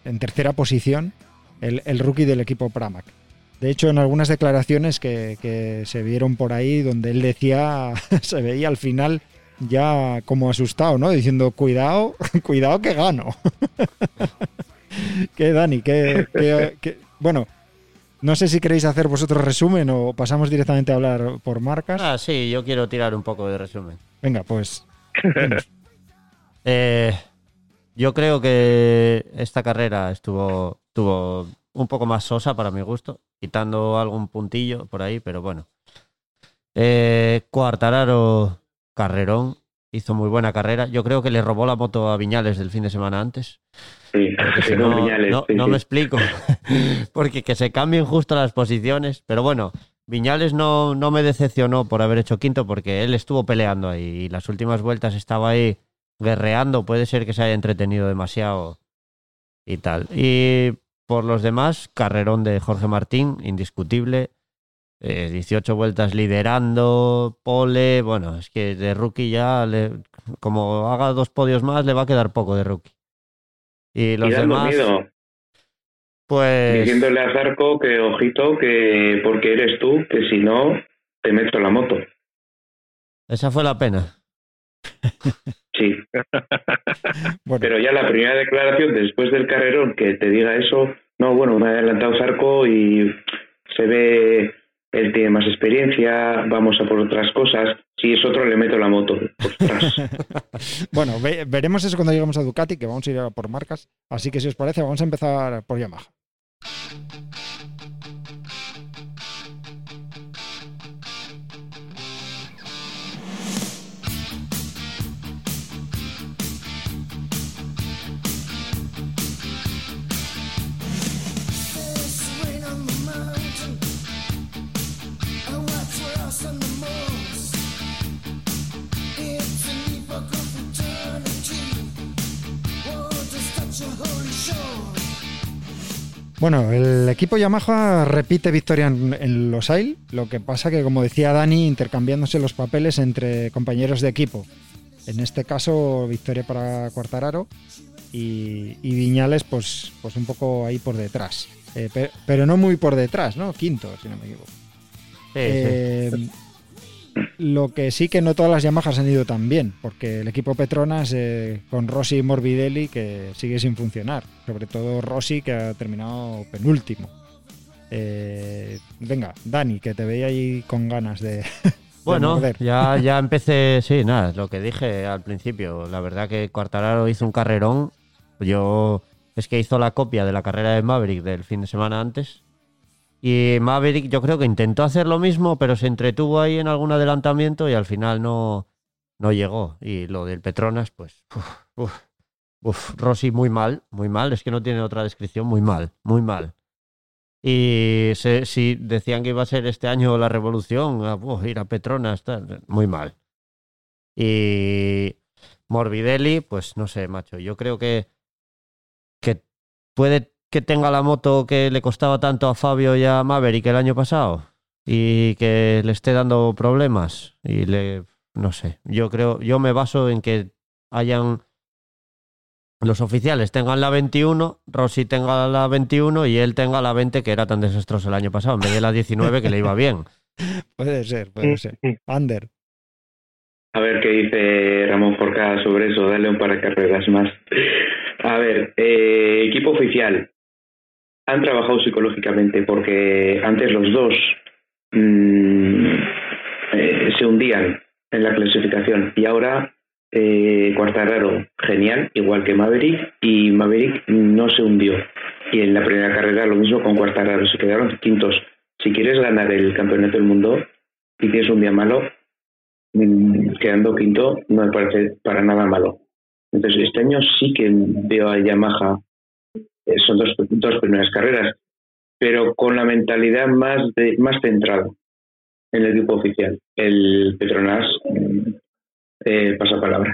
en tercera posición el, el rookie del equipo Pramac. De hecho, en algunas declaraciones que, que se vieron por ahí, donde él decía, se veía al final ya como asustado, ¿no? Diciendo, cuidado, cuidado que gano. ¿Qué, Dani? ¿Qué, qué- qué- Bueno, no sé si queréis hacer vosotros resumen o pasamos directamente a hablar por marcas. Ah, sí, yo quiero tirar un poco de resumen. Venga, pues. Eh, yo creo que esta carrera estuvo, estuvo un poco más sosa para mi gusto, quitando algún puntillo por ahí, pero bueno. Eh, Quartararo, carrerón, hizo muy buena carrera. Yo creo que le robó la moto a Viñales del fin de semana antes. sí, si no, Viñales, no- sí, no sí. me explico. Porque que se cambien justo las posiciones. Pero bueno, Viñales no, no me decepcionó por haber hecho quinto porque él estuvo peleando ahí y las últimas vueltas estaba ahí guerreando. Puede ser que se haya entretenido demasiado y tal. Y por los demás, carrerón de Jorge Martín, indiscutible. Eh, 18 vueltas liderando, pole. Bueno, es que de rookie ya, le- como haga dos podios más, le va a quedar poco de rookie. Y los y demás, miedo, pues diciéndole a Zarco que ojito, que porque eres tú, que si no, te meto la moto. esa fue la pena. Sí, Bueno, pero ya la primera declaración después del carrerón que te diga eso, no, bueno, me ha adelantado Zarco y se ve, él tiene más experiencia, vamos a por otras cosas. Si es otro, le meto la moto. Bueno, ve- veremos eso cuando lleguemos a Ducati, que vamos a ir a por marcas. Así que si os parece, vamos a empezar por Yamaha. Bueno, el equipo Yamaha repite victoria en, en los AIL, lo que pasa que, como decía Dani, intercambiándose los papeles entre compañeros de equipo. En este caso, victoria para Cuartararo y, y Viñales, pues, pues un poco ahí por detrás. Eh, pe- pero no muy por detrás, ¿no? Quinto, si no me equivoco. Sí, sí. Lo que sí que no todas las Yamahas han ido tan bien, porque el equipo Petronas eh, con Rossi y Morbidelli que sigue sin funcionar. Sobre todo Rossi que ha terminado penúltimo. Eh, venga, Dani, que te veía ahí con ganas de, Bueno, ya, ya empecé, sí, nada, lo que dije al principio. La verdad que Cuartararo hizo un carrerón. Yo es que hizo la copia de la carrera de Maverick del fin de semana antes. Y Maverick yo creo que intentó hacer lo mismo, pero se entretuvo ahí en algún adelantamiento y al final no, no llegó. Y lo del Petronas, pues, uf, uf, uf, Rossi muy mal, muy mal. Es que no tiene otra descripción, muy mal, muy mal. Y si decían que iba a ser este año la revolución, uf, ir a Petronas, tal, muy mal. Y Morbidelli, pues no sé, macho. Yo creo que, que puede que tenga la moto que le costaba tanto a Fabio y a Maverick el año pasado y que le esté dando problemas. Y le, no sé, yo creo, yo me baso en que hayan los oficiales tengan la 21, Rossi tenga la 21 y él tenga la 20 que era tan desastroso el año pasado, en vez de la 19 que le iba bien. Puede ser, puede ser. Ander. A ver qué dice Ramón Forcada sobre eso. Dale un par de carreras más. A ver, eh, equipo oficial. Han trabajado psicológicamente porque antes los dos mm, eh, se hundían en la clasificación y ahora eh, Cuartararo genial, igual que Maverick, y Maverick no se hundió. Y en la primera carrera lo mismo con Cuartararo, se quedaron quintos. Si quieres ganar el campeonato del mundo y tienes un día malo, mm, quedando quinto no me parece para nada malo. Entonces, este año sí que veo a Yamaha, son dos, dos primeras carreras, pero con la mentalidad más, de, más centrada en el equipo oficial. El Petronas mm, eh, pasa palabra.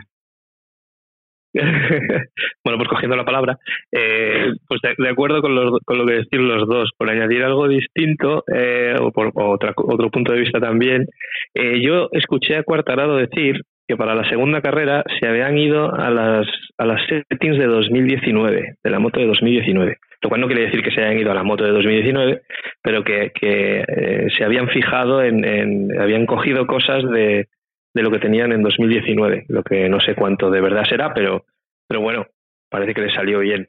bueno, pues cogiendo la palabra, eh, pues de, acuerdo con, los- con lo que decir los dos, por añadir algo distinto eh, o por o otra- otro punto de vista también, eh, yo escuché a Cuartararo decir que para la segunda carrera se habían ido a las, a las settings de 2019, de la moto de 2019. Lo cual no quiere decir que se hayan ido a la moto de 2019, pero que, que eh, se habían fijado en, en- habían cogido cosas de, de lo que tenían en 2019, lo que no sé cuánto de verdad será, pero, pero bueno, parece que le salió bien.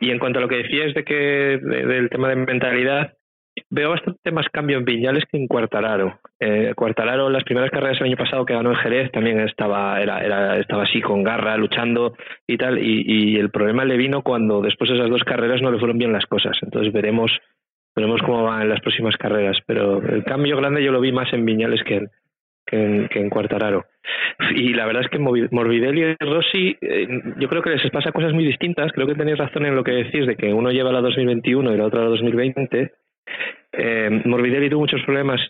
Y en cuanto a lo que decías de que de- del tema de mentalidad, veo bastante más cambio en Viñales que en Cuartararo. Eh, Cuartararo, las primeras carreras el año pasado que ganó en Jerez, también estaba, era, era, estaba así con garra, luchando y tal, y, y el problema le vino cuando después de esas dos carreras no le fueron bien las cosas. Entonces veremos, veremos cómo van en las próximas carreras. Pero el cambio grande yo lo vi más en Viñales que en, Cuartararo. Y la verdad es que Morbidelli y Rossi, eh, yo creo que les pasa cosas muy distintas. Creo que tenéis razón en lo que decís de que uno lleva la 2021 y la otra la 2020. Eh, Morbidelli tuvo muchos problemas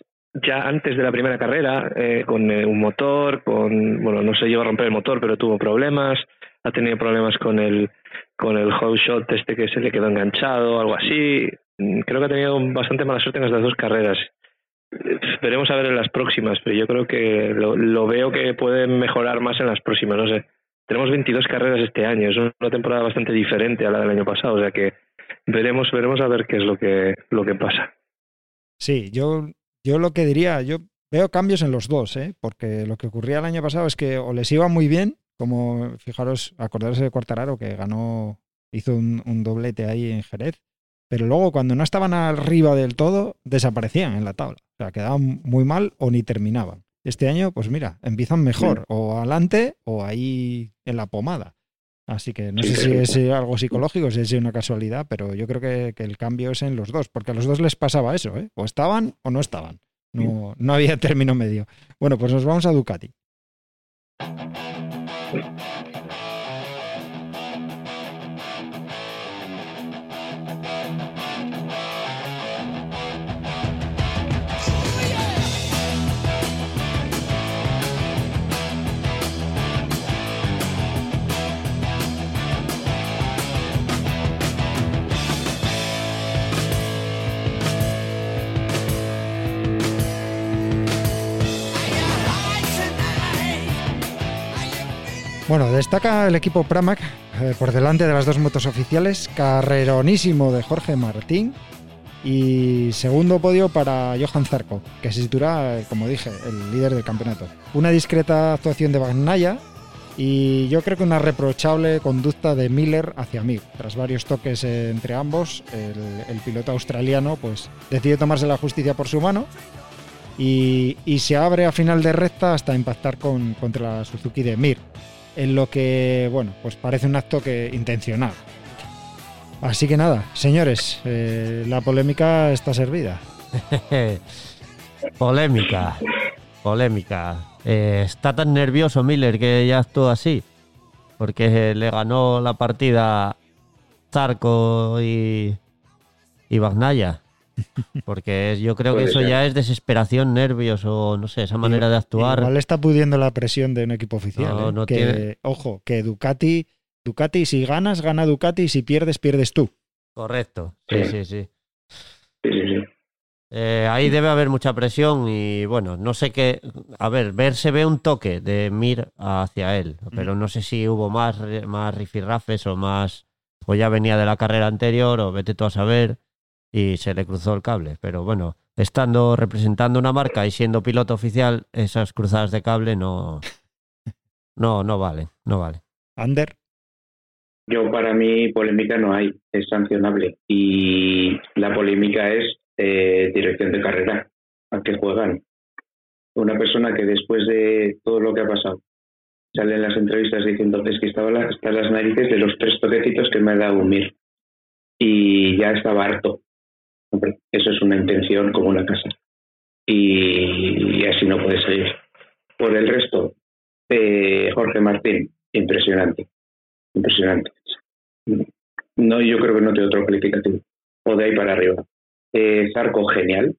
ya antes de la primera carrera, eh, con eh, un motor, con, bueno, no se llegó a romper el motor, pero tuvo problemas. Ha tenido problemas con el, con el hot shot este que se le quedó enganchado, algo así. Mm, Creo que ha tenido bastante mala suerte en las dos carreras. Veremos a ver en las próximas, pero yo creo que lo, lo veo que puede mejorar más en las próximas, no sé. Tenemos 22 carreras este año, es una temporada bastante diferente a la del año pasado, o sea que veremos veremos a ver qué es lo que lo que pasa. Sí, yo, yo lo que diría, yo veo cambios en los dos, ¿eh? porque lo que ocurría el año pasado es que o les iba muy bien, como fijaros, acordaros de Cuartararo que ganó, hizo un, un doblete ahí en Jerez, pero luego cuando no estaban arriba del todo, desaparecían en la tabla. O sea, quedaban muy mal o ni terminaban. este año, pues mira, empiezan mejor, o adelante o ahí en la pomada. Así que no Sí, sé si es eh, algo psicológico, si es una casualidad, pero yo creo que, que el cambio es en los dos, porque a los dos les pasaba eso, ¿eh? o estaban o no estaban. No, no había término medio. Bueno, pues nos vamos a Ducati. Bueno, destaca el equipo Pramac eh, por delante de las dos motos oficiales, carreronísimo de Jorge Martín y segundo podio para Johan Zarco, que se eh, como dije, el líder del campeonato. Una discreta actuación de Bagnaya y yo creo que una reprochable conducta de Miller hacia Mir. Tras varios toques entre ambos, el, piloto australiano pues decide tomarse la justicia por su mano y, se abre a final de recta hasta impactar con, contra la Suzuki de Mir en lo que, bueno, pues parece un acto que intencional. Así que nada, señores, eh, la polémica está servida. polémica, polémica. Eh, está tan nervioso Miller que ya actuó así, porque le ganó la partida Zarco y, y. Porque es- yo creo que eso ya es desesperación, nervios o no sé, esa manera de actuar. Igual está pudiendo la presión de un equipo oficial. No, ¿eh? no que, tiene- Ojo, que Ducati, Ducati, si ganas, gana Ducati, y si pierdes, pierdes tú. Correcto, sí, Sí. sí, sí. Sí, sí, sí. Eh, ahí debe haber mucha presión y bueno, no sé qué. A ver, ver se ve un toque de Mir hacia él, pero no sé si hubo más, más rifirrafes o más. O ya venía de la carrera anterior o vete tú a saber y se le cruzó el cable. Pero bueno, estando representando una marca y siendo piloto oficial, esas cruzadas de cable no. No, no vale, no vale. Ander, Yo para mí polémica no hay, es sancionable. Y la polémica es eh, dirección de carrera, a qué juegan. Una persona que después de todo lo que ha pasado sale en las entrevistas diciendo es que estaba hasta las narices de los tres toquecitos que me ha dado Mir. Y ya estaba harto. Eso es una intención como una casa. Y, así no puede salir. Por el resto, eh, Jorge Martín, impresionante impresionante. No, yo creo que no tiene otro calificativo. O de ahí para arriba. Eh, Zarco, genial.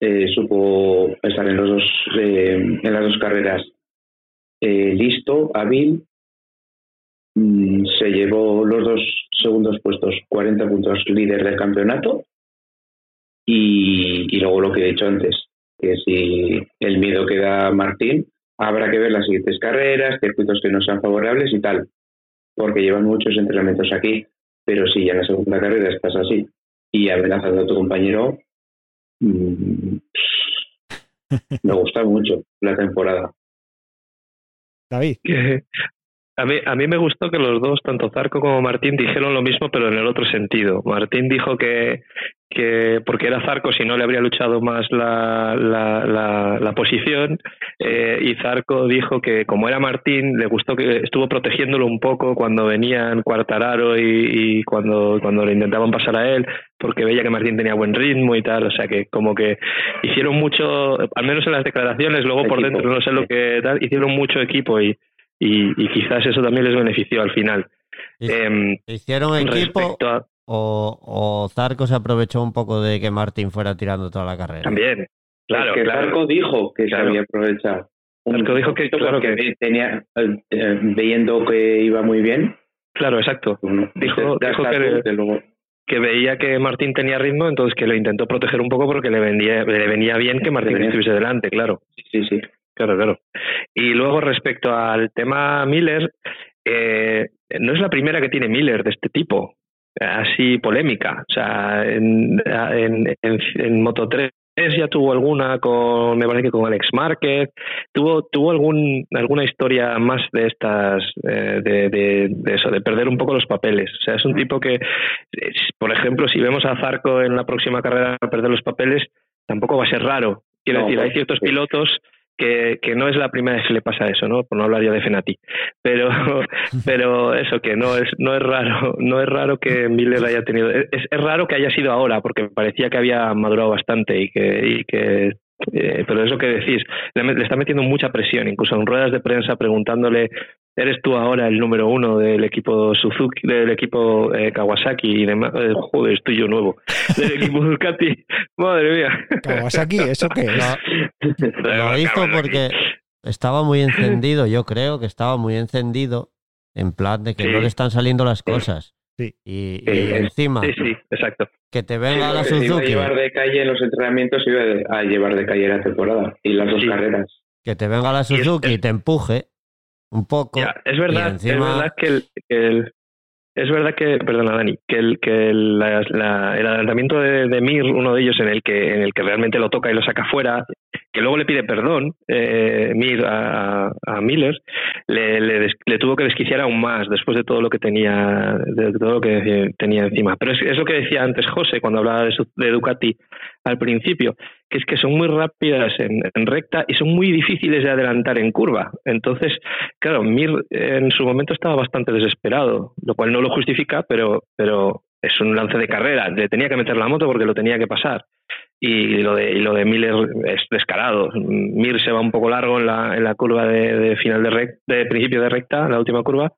Eh, supo estar en, los dos, en las dos carreras listo, hábil. Mm, se llevó los dos segundos puestos, 40 puntos líder del campeonato. Y, y luego lo que he dicho antes, que si el miedo que da Martín, habrá que ver las siguientes carreras, circuitos que no sean favorables y tal porque llevan muchos entrenamientos aquí, pero si ya en la segunda carrera estás así y amenazando a tu compañero, mm, me gusta mucho la temporada. David. A mí, a mí me gustó que los dos, tanto Zarco como Martín, dijeron lo mismo, pero en el otro sentido. Martín dijo que, que porque era Zarco, si no le habría luchado más la, la, la, la posición, eh, y Zarco dijo que como era Martín, le gustó que estuvo protegiéndolo un poco cuando venían Cuartararo y, y cuando, cuando le intentaban pasar a él, porque veía que Martín tenía buen ritmo y tal, o sea que como que hicieron mucho, al menos en las declaraciones, luego por Equipo, dentro no sé lo que tal, hicieron mucho equipo y, y, y quizás eso también les benefició al final. ¿Hic- Em, ¿Hicieron equipo a, o, o Zarco se aprovechó un poco de que Martín fuera tirando toda la carrera? también, claro, es que claro. Zarco dijo que Claro. se había aprovechado. Zarco dijo que- claro que- tenía, eh, eh, viendo que iba muy bien, Claro, exacto. uno, Dijo- dijo que- veía que Martín tenía ritmo, entonces que lo intentó proteger un poco porque le, venía, le venía bien que Martín estuviese delante, claro. sí, sí. Claro, claro. Y luego respecto al tema Miller, eh, no es la primera que tiene Miller de este tipo, así polémica. O sea, en, en, en, en Moto 3 ya tuvo alguna con, me parece que con Alex Márquez, tuvo, tuvo algún, alguna historia más de estas, eh, de, de, de eso, de perder un poco los papeles. O sea, es un tipo que, por ejemplo, si vemos a Zarco en la próxima carrera perder los papeles, tampoco va a ser raro. Quiero No, decir, hay ciertos pilotos que, que no es la primera vez que le pasa eso, ¿no? Por no hablar ya de Fenati. Pero, pero eso, que no es, no es raro, no es raro que Miller haya tenido. Es, es raro que haya sido ahora, porque parecía que había madurado bastante y que, y que eh, pero eso que decís, le, le, está metiendo mucha presión, incluso en ruedas de prensa preguntándole, ¿eres tú ahora el número uno del equipo Suzuki, del equipo eh, Kawasaki y demás? Eh, joder, estoy yo nuevo. Del equipo Ducati, madre mía. ¿Kawasaki? ¿Eso qué es? Lo hizo porque estaba muy encendido, yo creo que estaba muy encendido, en plan de que Sí. no le están saliendo las cosas. Sí. Y, y Eh, encima, Sí, sí, exacto. que te venga la Se iba a Suzuki, llevar de calle en los entrenamientos, iba a llevar de calle la temporada y las dos Sí. carreras. que te venga la Y es- Suzuki y es- te empuje un poco. Ya, es verdad, y encima- es verdad que el, que el- es verdad que, perdona Dani, que el que el, la- la- el adelantamiento de, de Mir, uno de ellos en el que en el que realmente lo toca y lo saca fuera, que luego le pide perdón eh, Mir a, Miller, le, tuvo que desquiciar aún más después de todo lo que tenía de todo lo que tenía encima. Pero es, es lo que decía antes José cuando hablaba de, su- de Ducati al principio, que es que son muy rápidas en, en recta y son muy difíciles de adelantar en curva. Entonces, claro, Mir en su momento estaba bastante desesperado, lo cual no lo justifica, pero, pero es un lance de carrera. Le tenía que meter la moto porque lo tenía que pasar. Y lo de, y lo de Miller es descarado. Mir se va un poco largo en la, en la curva de, de final de, rec- de principio de recta, la última curva,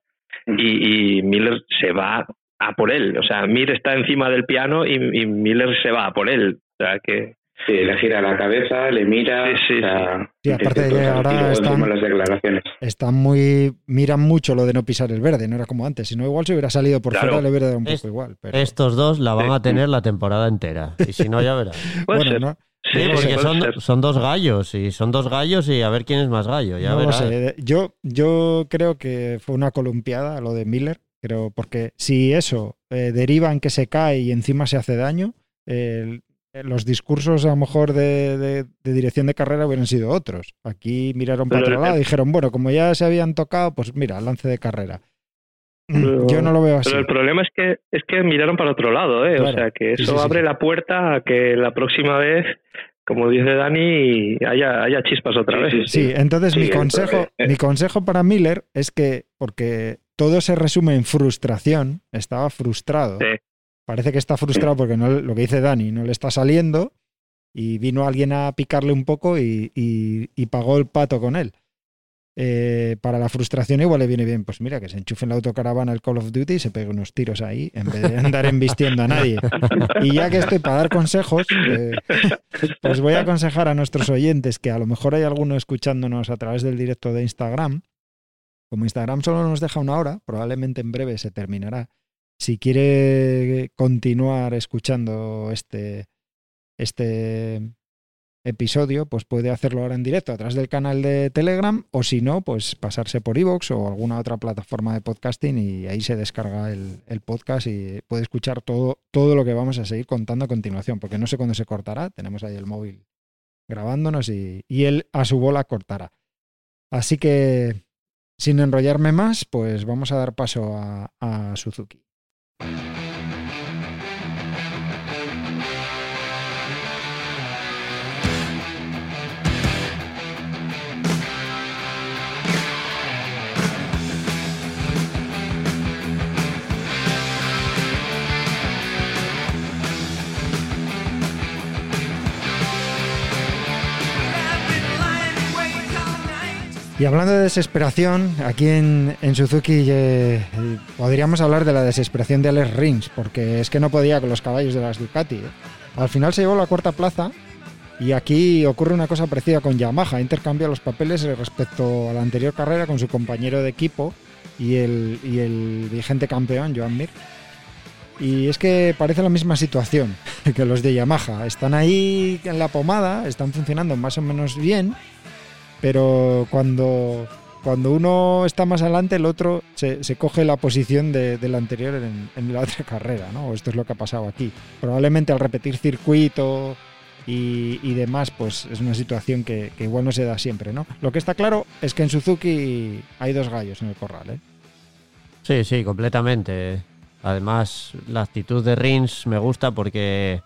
y, y Miller se va a por él. O sea, Mir está encima del piano y, y Miller se va a por él. O sea, que Sí, le gira la cabeza, le mira. Sí, sí, o sea, Sí, aparte de que ahora están- las declaraciones. Están muy. Miran mucho lo de no pisar el verde, no era como antes. Si no, igual se hubiera salido por Claro. fuera, le hubiera dado un Es- poco igual. Pero, Estos dos la van a tener la temporada entera. Y si no, ya verás. bueno, ser. no, Sí, porque son, son dos gallos y son dos gallos y a ver quién es más gallo. Ya no verás. sé. Yo, yo creo que fue una columpiada lo de Miller. Creo, porque si eso eh, deriva en que se cae y encima se hace daño, el- los discursos a lo mejor de, de- de dirección de carrera hubieran sido otros. Aquí miraron para otro lado y dijeron, bueno, como ya se habían tocado, pues mira, lance de carrera. Pero- Yo no lo veo así. Pero el problema es que es que miraron para otro lado, ¿eh? Claro. O sea, que eso sí, sí, abre sí. la puerta a que la próxima vez, como dice Dani, haya, haya chispas otra Sí, vez. sí, Sí, entonces Sí, mi el consejo, eh, mi consejo para Miller es que, porque todo se resume en frustración, estaba frustrado. Sí. Parece que está frustrado porque no, lo que dice Dani no le está saliendo y vino alguien a picarle un poco y, y- y pagó el pato con él. Eh, para la frustración igual le viene bien, pues mira, que se enchufe en la autocaravana el Call of Duty y se pegue unos tiros ahí, en vez de andar embistiendo a nadie. Y ya que estoy para dar consejos, eh, pues voy a aconsejar a nuestros oyentes que a lo mejor hay alguno escuchándonos a través del directo de Instagram. Como Instagram solo nos deja una hora, probablemente en breve se terminará. Si quiere continuar escuchando este, este episodio, pues puede hacerlo ahora en directo a través del canal de Telegram o si no, pues pasarse por iVoox o alguna otra plataforma de podcasting y ahí se descarga el, podcast y puede escuchar todo, todo lo que vamos a seguir contando a continuación, porque no sé cuándo se cortará, tenemos ahí el móvil grabándonos y, y él a su bola cortará. Así que, sin enrollarme más, pues vamos a dar paso a Suzuki. Thank you. Y hablando de desesperación, aquí en, en Suzuki eh, podríamos hablar de la desesperación de Alex Rins, porque es que no podía con los caballos de las Ducati. ¿eh? Al final se llevó la cuarta plaza y aquí ocurre una cosa parecida con Yamaha, intercambia los papeles respecto a la anterior carrera con su compañero de equipo y el vigente campeón, Joan Mir. Y es que parece la misma situación que los de Yamaha. Están ahí en la pomada, están funcionando más o menos bien, pero cuando, cuando uno está más adelante, el otro se, se coge la posición de- del anterior en, en la otra carrera, ¿no? Esto es lo que ha pasado aquí. Probablemente al repetir circuito y, y demás, pues es una situación que, que igual no se da siempre, ¿no? Lo que está claro es que en Suzuki hay dos gallos en el corral, ¿eh? Sí, sí, completamente. Además, la actitud de Rins me gusta porque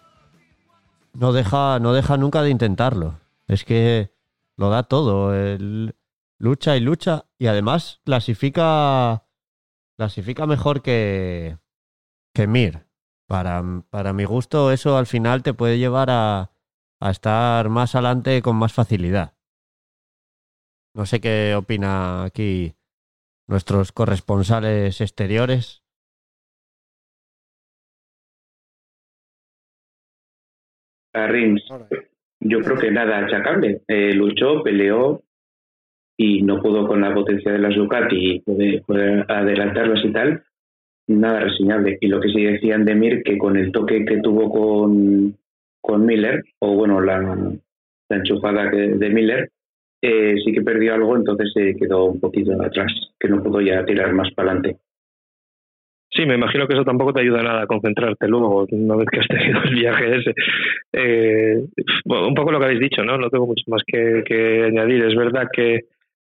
no deja, no deja nunca de intentarlo. Es que lo da todo. el- lucha y lucha y además clasifica clasifica mejor que, que Mir. Para, para mi gusto, eso al final te puede llevar a, a estar más adelante con más facilidad. No sé qué opina aquí nuestros corresponsales exteriores. A yo creo que nada achacable. Eh, luchó, peleó y no pudo con la potencia de las Ducati poder, poder adelantarlas y tal. Nada reseñable. Y lo que sí decían de Mir, que con el toque que tuvo con, con Miller, o bueno, la, la enchufada de Miller, eh, sí que perdió algo, entonces se quedó un poquito atrás, que no pudo ya tirar más para adelante. Sí, me imagino que eso tampoco te ayuda nada a concentrarte luego, una vez que has tenido el viaje ese. Eh, un poco lo que habéis dicho, ¿no? No tengo mucho más que, que añadir. Es verdad que,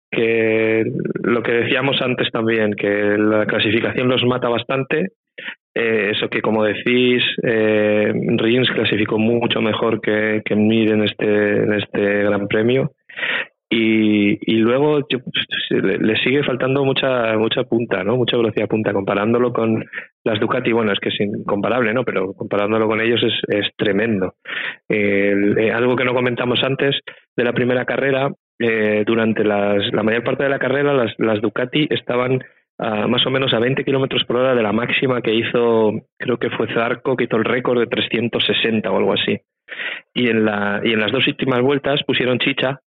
que lo que decíamos antes también, que la clasificación los mata bastante. Eh, eso que, como decís, eh, Rins clasificó mucho mejor que, que Mir en este, en este Gran Premio. Y, luego yo, le, sigue faltando mucha mucha punta, ¿no? Mucha velocidad punta. Comparándolo con las Ducati, bueno, es que es incomparable, ¿no? Pero comparándolo con ellos es, es tremendo. Eh, algo que no comentamos antes de la primera carrera, eh, durante las, la mayor parte de la carrera, las, las Ducati estaban a más o menos a 20 kilómetros por hora de la máxima que hizo, creo que fue Zarco, que hizo el récord de 360 o algo así. Y en, la, y en las dos últimas vueltas pusieron chicha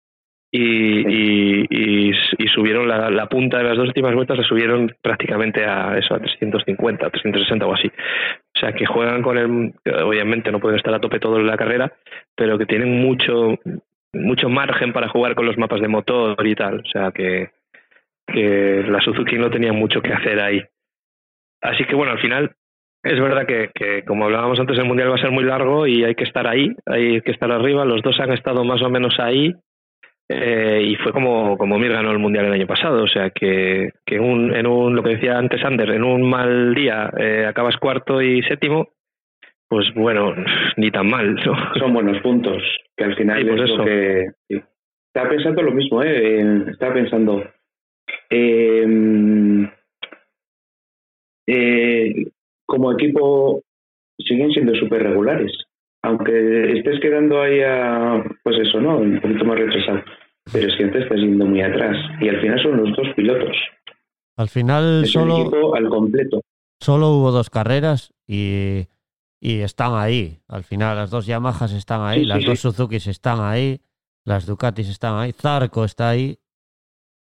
y, y, y, y subieron la, la punta de las dos últimas vueltas, la subieron prácticamente a eso, a 350, 360 o así. O sea, que juegan con el. Obviamente no pueden estar a tope todo en la carrera, pero que tienen mucho mucho margen para jugar con los mapas de motor y tal. O sea, que, que la Suzuki no tenía mucho que hacer ahí. Así que bueno, al final es verdad que, que, como hablábamos antes, el Mundial va a ser muy largo y hay que estar ahí, hay que estar arriba. Los dos han estado más o menos ahí eh, y fue como, como Mir ganó el Mundial el año pasado. O sea, que, que en, un, en un, lo que decía antes Ander, en un mal día eh, acabas cuarto y séptimo, pues bueno, ni tan mal. ¿no? Son buenos puntos, que al final Sí, pues es lo eso. que... sí. Estaba pensando lo mismo, ¿eh? Estaba pensando... eh, eh, como equipo siguen siendo súper regulares. Aunque estés quedando ahí a, pues eso, ¿no? Un poquito más retrasado. Pero es que te estás yendo muy atrás. Y al final son los dos pilotos. Al final Es solo, equipo al completo. solo hubo dos carreras y, y están ahí. Al final las dos Yamahas están ahí, Sí, sí, las sí. dos Suzukis están ahí, las Ducatis están ahí, Zarco está ahí.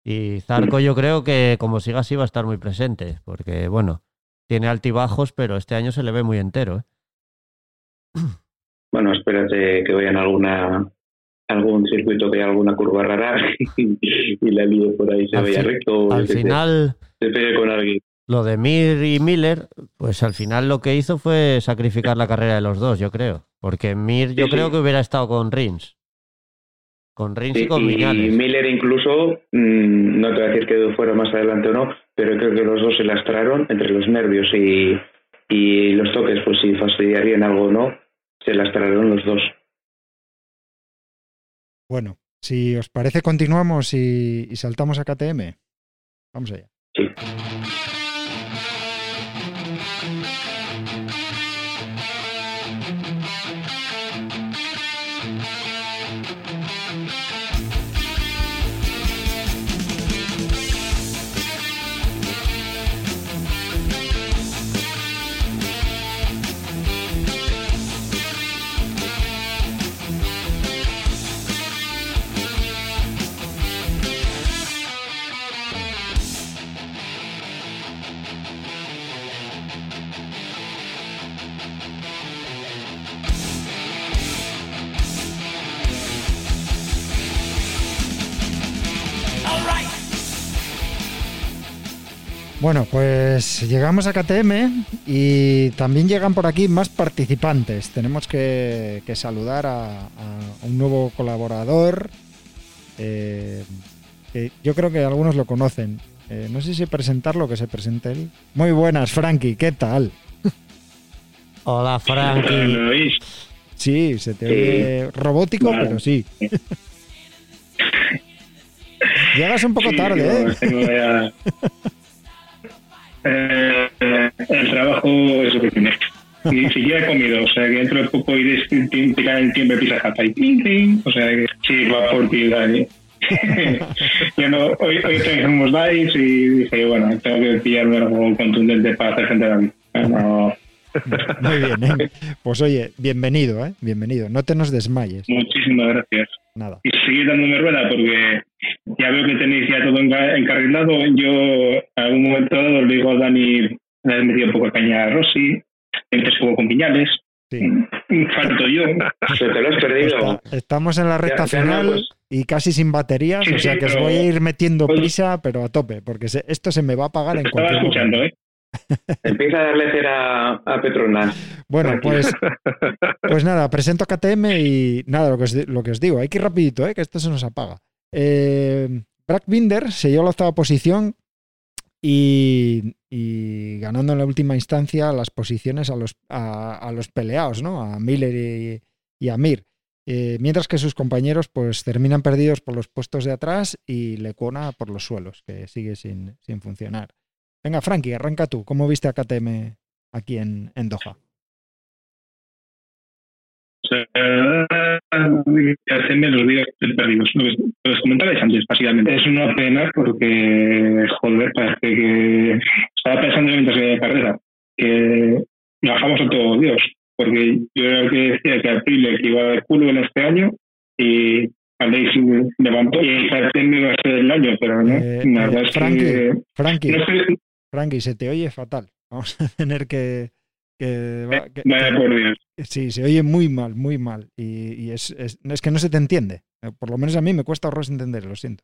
Y Zarco yo creo que como siga así va a estar muy presente, porque bueno, tiene altibajos, pero este año se le ve muy entero. ¿eh? Bueno, espérate que vayan alguna algún circuito que haya alguna curva rara y, y la líe por ahí, se Al vaya recto Al final, se pegue con alguien. lo de Mir y Miller, pues al final lo que hizo fue sacrificar la carrera de los dos, yo creo. Porque Mir yo Sí, creo que hubiera estado con Rins. Con Rins Sí, y con y Viñales. Miller incluso, mm, no te voy a decir que fuera más adelante o no, pero creo que los dos se lastraron entre los nervios y, y los toques, pues si fastidiarían algo o no, se lastraron los dos. Bueno, si os parece, continuamos y, y saltamos a KTM. Vamos allá. Sí. Bueno, pues llegamos a KTM y también llegan por aquí más participantes. Tenemos que, que saludar a, a un nuevo colaborador. eh, que yo creo que algunos lo conocen. Eh, no sé si presentarlo o que se presente él. Muy buenas, Frankie, ¿qué tal? Hola, Frankie. Sí, se te Sí. ve robótico, Vale. pero sí. Llegas un poco Sí, tarde, no, ¿eh? Eh, el trabajo es lo que tiene. Ni siquiera he comido, o sea que dentro de poco iré picar el timbre pisa jata y ting, ting. O sea que sí, va por ti, Dani. Yo no, hoy, hoy tenemos lives y dije, bueno, tengo que pillarme algo contundente para hacer gente de la vida. No, Muy bien, ¿eh? Pues oye, bienvenido, ¿eh? Bienvenido. No te nos desmayes. muchísimas gracias. Nada. y seguir dándome rueda porque ya veo que tenéis ya todo enca- encarrilado. Yo en algún momento dado le digo a Dani, le he metido un poco de caña a Rossi, entonces juego con Piñales, Sí. falto yo. Se te lo has perdido. Está- estamos en la recta Ya- ya no, final pues. y casi sin baterías, Sí, o sea sí, que os voy a ir metiendo pues- prisa, pero a tope, porque se- esto se me va a apagar en Estaba cualquier escuchando, momento. ¿eh? Empieza a darle cera a Petronas. Bueno, pues, pues nada, presento a KTM y nada, lo que os, di- lo que os digo, hay que ir rapidito, ¿eh? que esto se nos apaga. Eh, Brad Binder se llevó a la octava posición y, y ganando en la última instancia las posiciones a los, a, a los peleados, ¿no? A Miller y, y a Mir. Eh, mientras que sus compañeros pues terminan perdidos por los puestos de atrás y Lecona por los suelos, que sigue sin, sin funcionar. Venga, Frankie, arranca tú. ¿Cómo viste a KTM aquí en, en Doha? O sea, hacerme los vídeos perdidos. Lo que comentabais antes, básicamente. Es una pena porque, joder, parece que estaba pensando mientras veía la carrera que bajamos a todo Dios. Porque yo era el que decía que Aprilia que iba de culo en este año y Aleix levantó y KTM iba a ser el año, pero no. Eh, eh, Frankie, que. Frankie, No sé, Frankie, se te oye fatal. Vamos a tener que... que, va- que- vaya por Dios. sí, se oye muy mal, muy mal. Y, y es, es, es que no se te entiende. Eh, Por lo menos a mí me cuesta horrores entender, lo siento.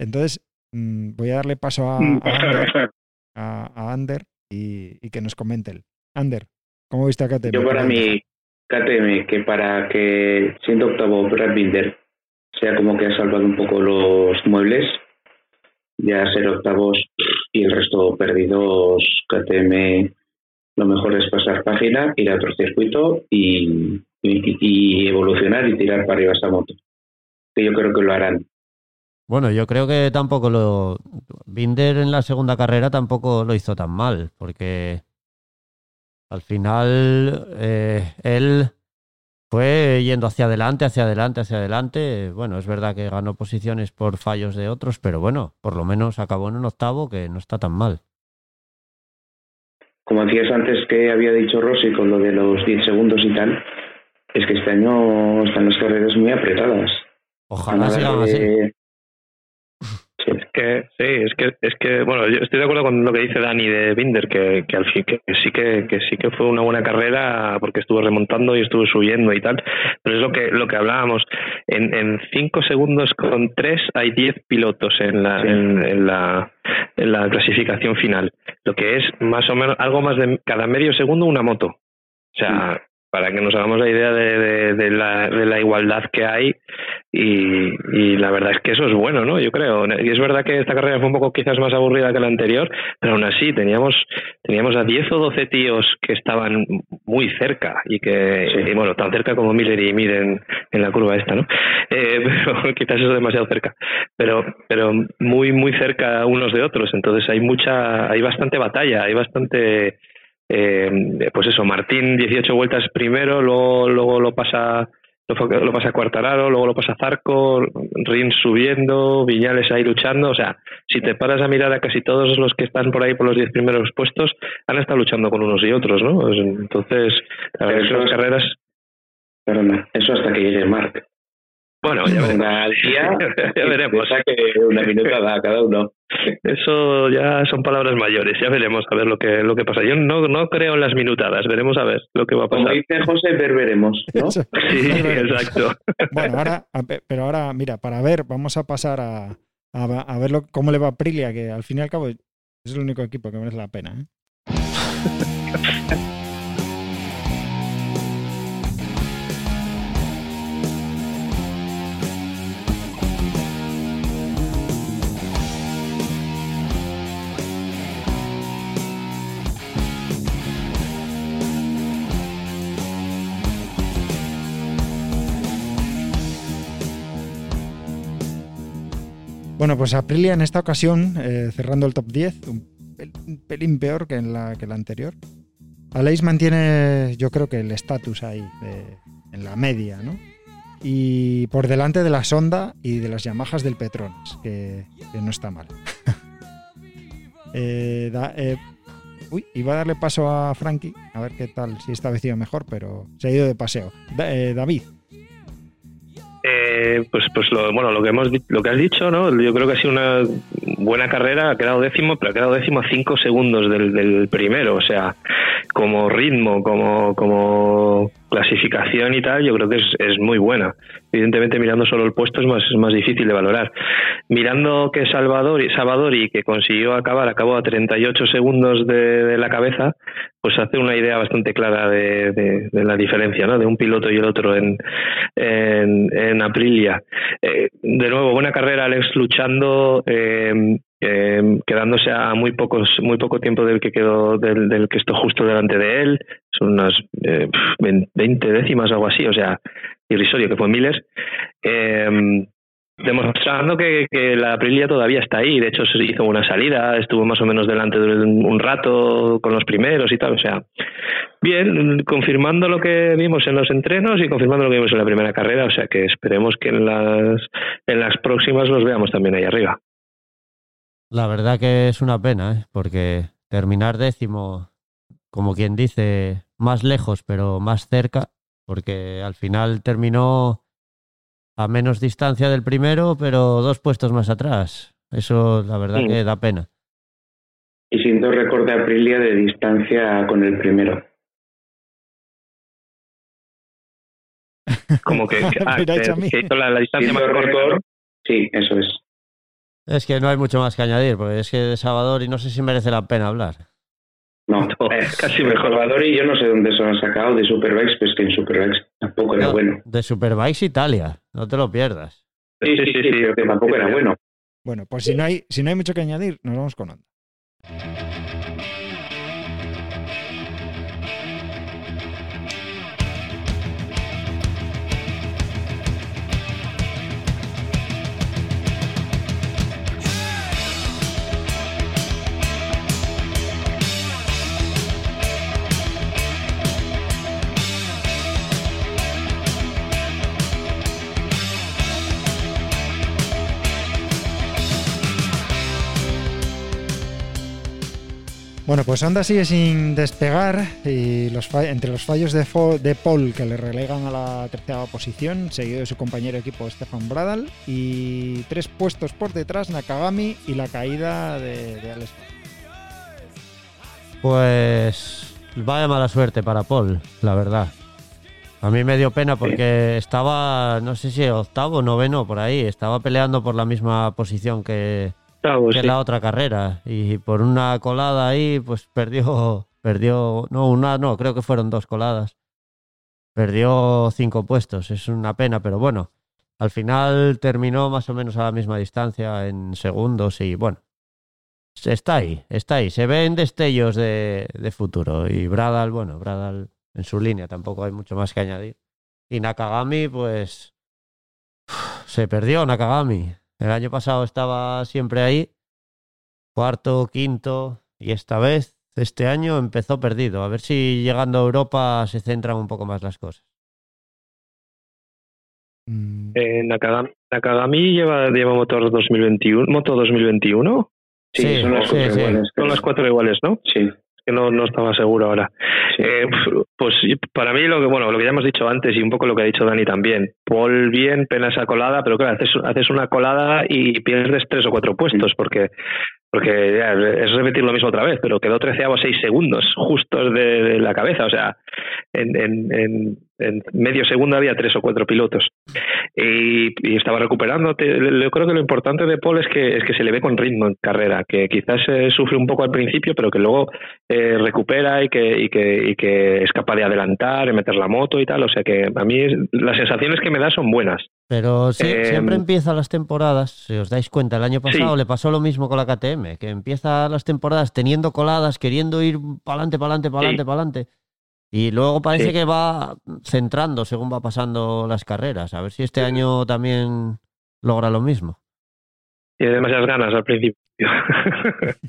Entonces, mm, voy a darle paso a, a Pasar, Ander, pasar. a, a Ander y, y que nos comente él. Ander, ¿cómo viste a KTM? Yo para mí, KTM, que para que siendo octavo Brad Binder sea como que ha salvado un poco los muebles, ya ser octavos y el resto perdidos, KTM, lo mejor es pasar página, ir a otro circuito y, evolucionar y tirar para arriba esa moto. Que yo creo que lo harán. Bueno, yo creo que tampoco lo. Binder en la segunda carrera tampoco lo hizo tan mal, porque al final eh, él fue yendo hacia adelante, hacia adelante, hacia adelante. Bueno, es verdad que ganó posiciones por fallos de otros, pero bueno, por lo menos acabó en un octavo que no está tan mal. Como decías antes que había dicho Rossi con lo de los 10 segundos y tal, es que este año están las carreras muy apretadas. Ojalá sigan así. Sí. que sí, es que es que bueno, yo estoy de acuerdo con lo que dice Dani de Binder que, que al fin que sí que, que sí que fue una buena carrera porque estuvo remontando y estuvo subiendo y tal, pero es lo que lo que hablábamos en, en cinco segundos con tres hay diez pilotos en la Sí. en, en la en la clasificación final, lo que es más o menos algo más de cada medio segundo una moto, o sea para que nos hagamos la idea de, de- de la, de la igualdad que hay y, y la verdad es que eso es bueno, ¿no? Yo creo. Y es verdad que esta carrera fue un poco quizás más aburrida que la anterior, pero aún así teníamos teníamos a 10 o 12 tíos que estaban muy cerca y que, Sí. y bueno, tan cerca como Miller y Mir en, en la curva esta, ¿no? Eh, pero quizás eso demasiado cerca, pero pero muy muy cerca unos de otros, entonces hay mucha hay bastante batalla, hay bastante eh, pues eso, Martín 18 vueltas primero, luego luego lo pasa lo, pasa Cuartararo, luego lo pasa Zarco, Rins subiendo, Viñales ahí luchando. O sea, si te paras a mirar a casi todos los que están por ahí por los 10 primeros puestos, han estado luchando con unos y otros, ¿no? Entonces, la verdad es que Eso las carreras. Perdona, eso hasta que llegue Mark. Bueno, ya veremos. Al día, ya veremos. que una minutada a cada uno. Eso ya son palabras mayores. Ya veremos a ver lo que lo que pasa. Yo no no creo en las minutadas. Veremos a ver lo que va a Como pasar. dice José, ver veremos. Sí, exacto. Bueno, ahora, pero ahora, mira, para ver, vamos a pasar a, a, a ver lo- cómo le va a Aprilia, que al fin y al cabo es el único equipo que merece la pena. ¿eh? Bueno, pues Aprilia en esta ocasión, eh, cerrando el top 10, un, pel- un pelín peor que en la, que la anterior. Aleix mantiene, yo creo que el estatus ahí, en la media, ¿no? Y por delante de la Sonda y de las Yamahas del Petronas, que, no está mal. Eh, da- eh, uy, iba a darle paso a Frankie, a ver qué tal, si esta vez iba mejor, pero se ha ido de paseo. Eh, David, Eh, pues pues lo, bueno, lo que hemos lo que has dicho, ¿no? Yo creo que ha sido una buena carrera, ha quedado décimo, pero ha quedado décimo a cinco segundos del, del primero, o sea, como ritmo, como, como clasificación y tal, yo creo que es, es muy buena. Evidentemente mirando solo el puesto es más, es más difícil de valorar. Mirando que Salvador, Salvadori, que consiguió acabar, acabó a 38 segundos de, la cabeza, pues hace una idea bastante clara de, de- de la diferencia, ¿no? De un piloto y el otro en, en, en Aprilia. Eh, de nuevo, buena carrera, Alex luchando, eh, eh, quedándose a muy pocos, muy poco tiempo del que quedó, del, del que estuvo justo delante de él. Son unas eh, 20 décimas algo así, o sea, irrisorio, que fue miles. Eh, demostrando que, que la Aprilia todavía está ahí. De hecho, se hizo una salida, estuvo más o menos delante de un, un rato con los primeros y tal. O sea, bien, confirmando lo que vimos en los entrenos y confirmando lo que vimos en la primera carrera. O sea, que esperemos que en las, en las próximas los veamos también ahí arriba. La verdad que es una pena, ¿eh? porque terminar décimo, como quien dice, más lejos, pero más cerca, porque al final terminó a menos distancia del primero, pero dos puestos más atrás. Eso, la verdad que da pena. Y sin dos récord de Aprilia de distancia con el primero. Como que, ah, que- hizo la, la distancia más récord, sí, eso es. Es que no hay mucho más que añadir, porque es que de Salvador y no sé si merece la pena hablar. No, No, eh, casi mejor. Salvador y yo no sé dónde se lo han sacado de Superbikes, pues que en Superbikes tampoco era No, bueno. De Superbikes Italia, no te lo pierdas. Sí, sí, sí, pero que tampoco era bueno. bueno, pues si no hay, si no hay mucho que añadir, nos vamos con Honda. Bueno, pues Honda sigue sin despegar y entre los fallos de, Paul que le relegan a la tercera posición, seguido de su compañero de equipo Stefan Bradal y tres puestos por detrás Nakagami y la caída de, de Alex. Pues vaya mala suerte para Paul, la verdad. A mí me dio pena porque estaba, no sé si octavo noveno por ahí, estaba peleando por la misma posición que, Que sí. la otra carrera y por una colada ahí pues perdió, perdió, no, una no, creo que fueron dos coladas. Perdió cinco puestos, es una pena, pero bueno, al final terminó más o menos a la misma distancia en segundos y bueno, está ahí, está ahí, se ven destellos de, de futuro y Bradal, bueno, Bradal en su línea tampoco hay mucho más que añadir. Y Nakagami pues se perdió Nakagami. El año pasado estaba siempre ahí, cuarto, quinto, y esta vez, este año, empezó perdido. A ver si llegando a Europa se centran un poco más las cosas. Mm, Eh, Nakagami, Nakagami lleva, lleva motor 2021, moto 2021. Sí, Sí, son las sí, cuatro sí. iguales. Son las cuatro iguales, ¿no? Sí, que no, no estaba seguro ahora. sí. Eh, pues para mí lo que bueno lo que ya hemos dicho antes y un poco lo que ha dicho Dani también. Paul bien, pena esa colada, pero claro, haces, haces una colada y pierdes tres o cuatro puestos porque porque ya, es repetir lo mismo otra vez, pero quedó treceavo seis segundos justos de, de la cabeza, o sea, en, en, en, en medio segundo había tres o cuatro pilotos y, y estaba recuperando. Yo creo que lo importante de Paul es que es que se le ve con ritmo en carrera, que quizás eh, sufre un poco al principio, pero que luego eh, recupera y que, y, que, y que es capaz de adelantar, de meter la moto y tal. O sea que a mí es- las sensaciones que me da son buenas. Pero sí, Eh, siempre empieza las temporadas, si os dais cuenta, el año pasado Sí. le pasó lo mismo con la KTM, que empieza las temporadas teniendo coladas, queriendo ir para adelante, para adelante, para adelante, Sí. para adelante. Y luego parece Sí. que va centrando según va pasando las carreras. A ver si este año también logra lo mismo. Tiene demasiadas ganas al principio.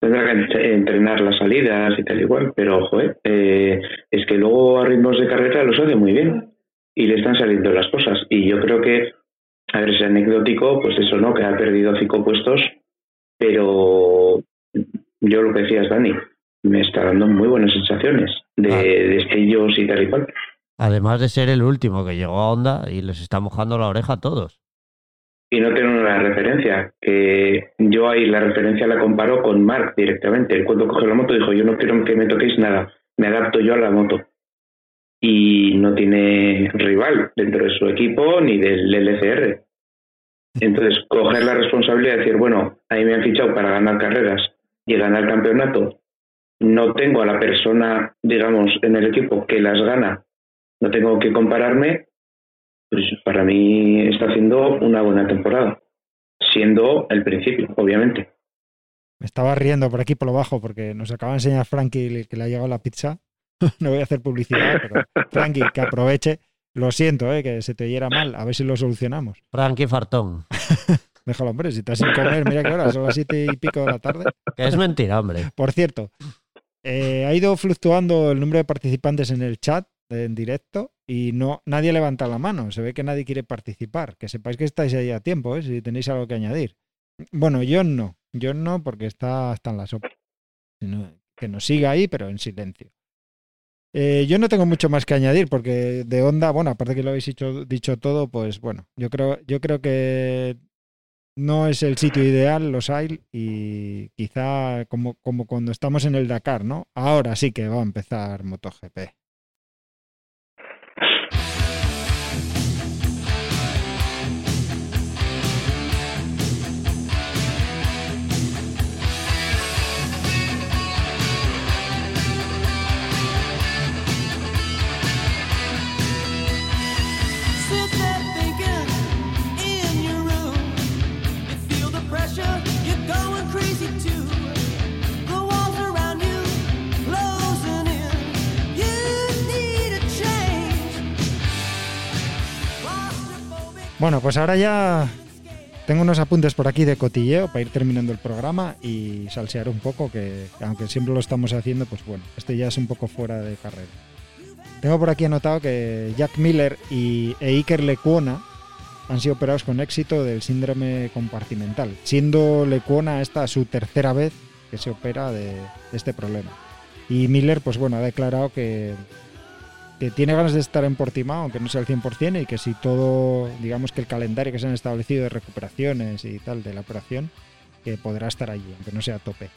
Tendrá que ent- entrenar las salidas y tal igual, pero joder, eh, es que luego a ritmos de carrera los hace muy bien y le están saliendo las cosas. Y yo creo que, a ver, es anecdótico, pues eso, ¿no? Que ha perdido cinco puestos, pero yo lo que decías, Dani, me está dando muy buenas sensaciones de Ah. destellos y tal y cual. Además de ser el último que llegó a Honda y les está mojando la oreja a todos. Y no tengo una referencia, que yo ahí la referencia la comparo con Mark directamente. Cuando cogió la moto dijo, yo no quiero que me toquéis nada, me adapto yo a la moto. Y no tiene rival dentro de su equipo ni del LCR. Entonces, coger la responsabilidad de decir, bueno, ahí me han fichado para ganar carreras y ganar campeonato. No tengo a la persona, digamos, en el equipo que las gana, no tengo que compararme, pues para mí está haciendo una buena temporada, siendo el principio, obviamente. Me estaba riendo por aquí por lo bajo porque nos acaba de enseñar Frankie que le ha llegado la pizza. no voy a hacer publicidad, pero Frankie, que aproveche. Lo siento, eh, que se te oyera mal. A ver si lo solucionamos. Frankie Fartón. Déjalo, hombre, si estás sin comer, mira qué hora, son las siete y pico de la tarde. Que es mentira, hombre. Por cierto, eh, ha ido fluctuando el número de participantes en el chat en directo y no nadie levanta la mano. Se ve que nadie quiere participar. Que sepáis que estáis ahí a tiempo, ¿eh? si tenéis algo que añadir. Bueno, yo no. Yo no, porque está, está en la sopa. Que nos siga ahí, pero en silencio. Eh, yo no tengo mucho más que añadir, porque de onda, bueno, aparte que lo habéis dicho, dicho todo, pues bueno, yo creo, yo creo que no es el sitio ideal, los hay, y quizá como, como cuando estamos en el Dakar, ¿no? Ahora sí que va a empezar MotoGP. Bueno, pues ahora ya tengo unos apuntes por aquí de cotilleo para ir terminando el programa y salsear un poco, que aunque siempre lo estamos haciendo, pues bueno, este ya es un poco fuera de carrera. Tengo por aquí anotado que Jack Miller y e Iker Lecuona han sido operados con éxito del síndrome compartimental, siendo Lecuona esta su tercera vez que se opera de, de este problema. Y Miller, pues bueno, ha declarado que, que tiene ganas de estar en Portimao, aunque no sea el 100%, y que si todo, digamos que el calendario que se han establecido de recuperaciones y tal de la operación, que podrá estar allí, aunque no sea a tope.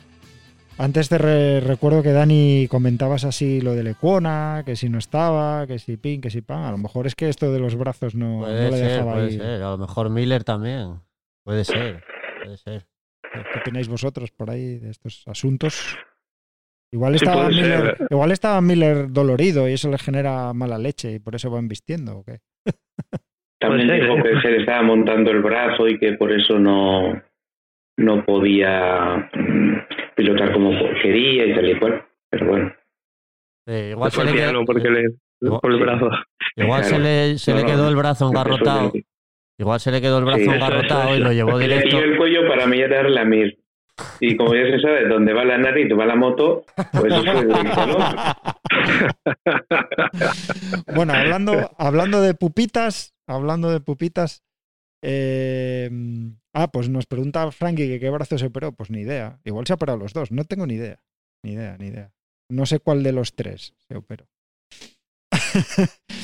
Antes te re- recuerdo que Dani comentabas así lo de Lecuona, que si no estaba, que si pin, que si pan. A lo mejor es que esto de los brazos no, le ser, dejaba puede ir. ser. A lo mejor Miller también. Puede ser, puede ser. ¿Qué opináis vosotros por ahí de estos asuntos? Igual Sí, estaba, ser. Miller, igual estaba Miller dolorido y eso le genera mala leche y por eso van vistiendo. ¿o qué? También dijo que se le estaba montando el brazo y que por eso no, no podía mm, pilotar como quería y tal y cual. Pero bueno, igual se le, quedó, piano porque le, Igual- por el brazo. igual se Claro. le, se le quedó el brazo engarrotado. Igual se le quedó el brazo Sí, eso, engarrotado eso, y lo llevó le directo. dio el cuello para mirar la mir. Y como ya se sabe dónde va la nariz va la moto, pues eso hombro. Bueno, hablando, hablando de pupitas, hablando de pupitas. eh, ah, pues nos pregunta Frankie que qué brazo se operó. Pues ni idea. Igual se ha operado los dos. No tengo ni idea. Ni idea, ni idea. No sé cuál de los tres se operó.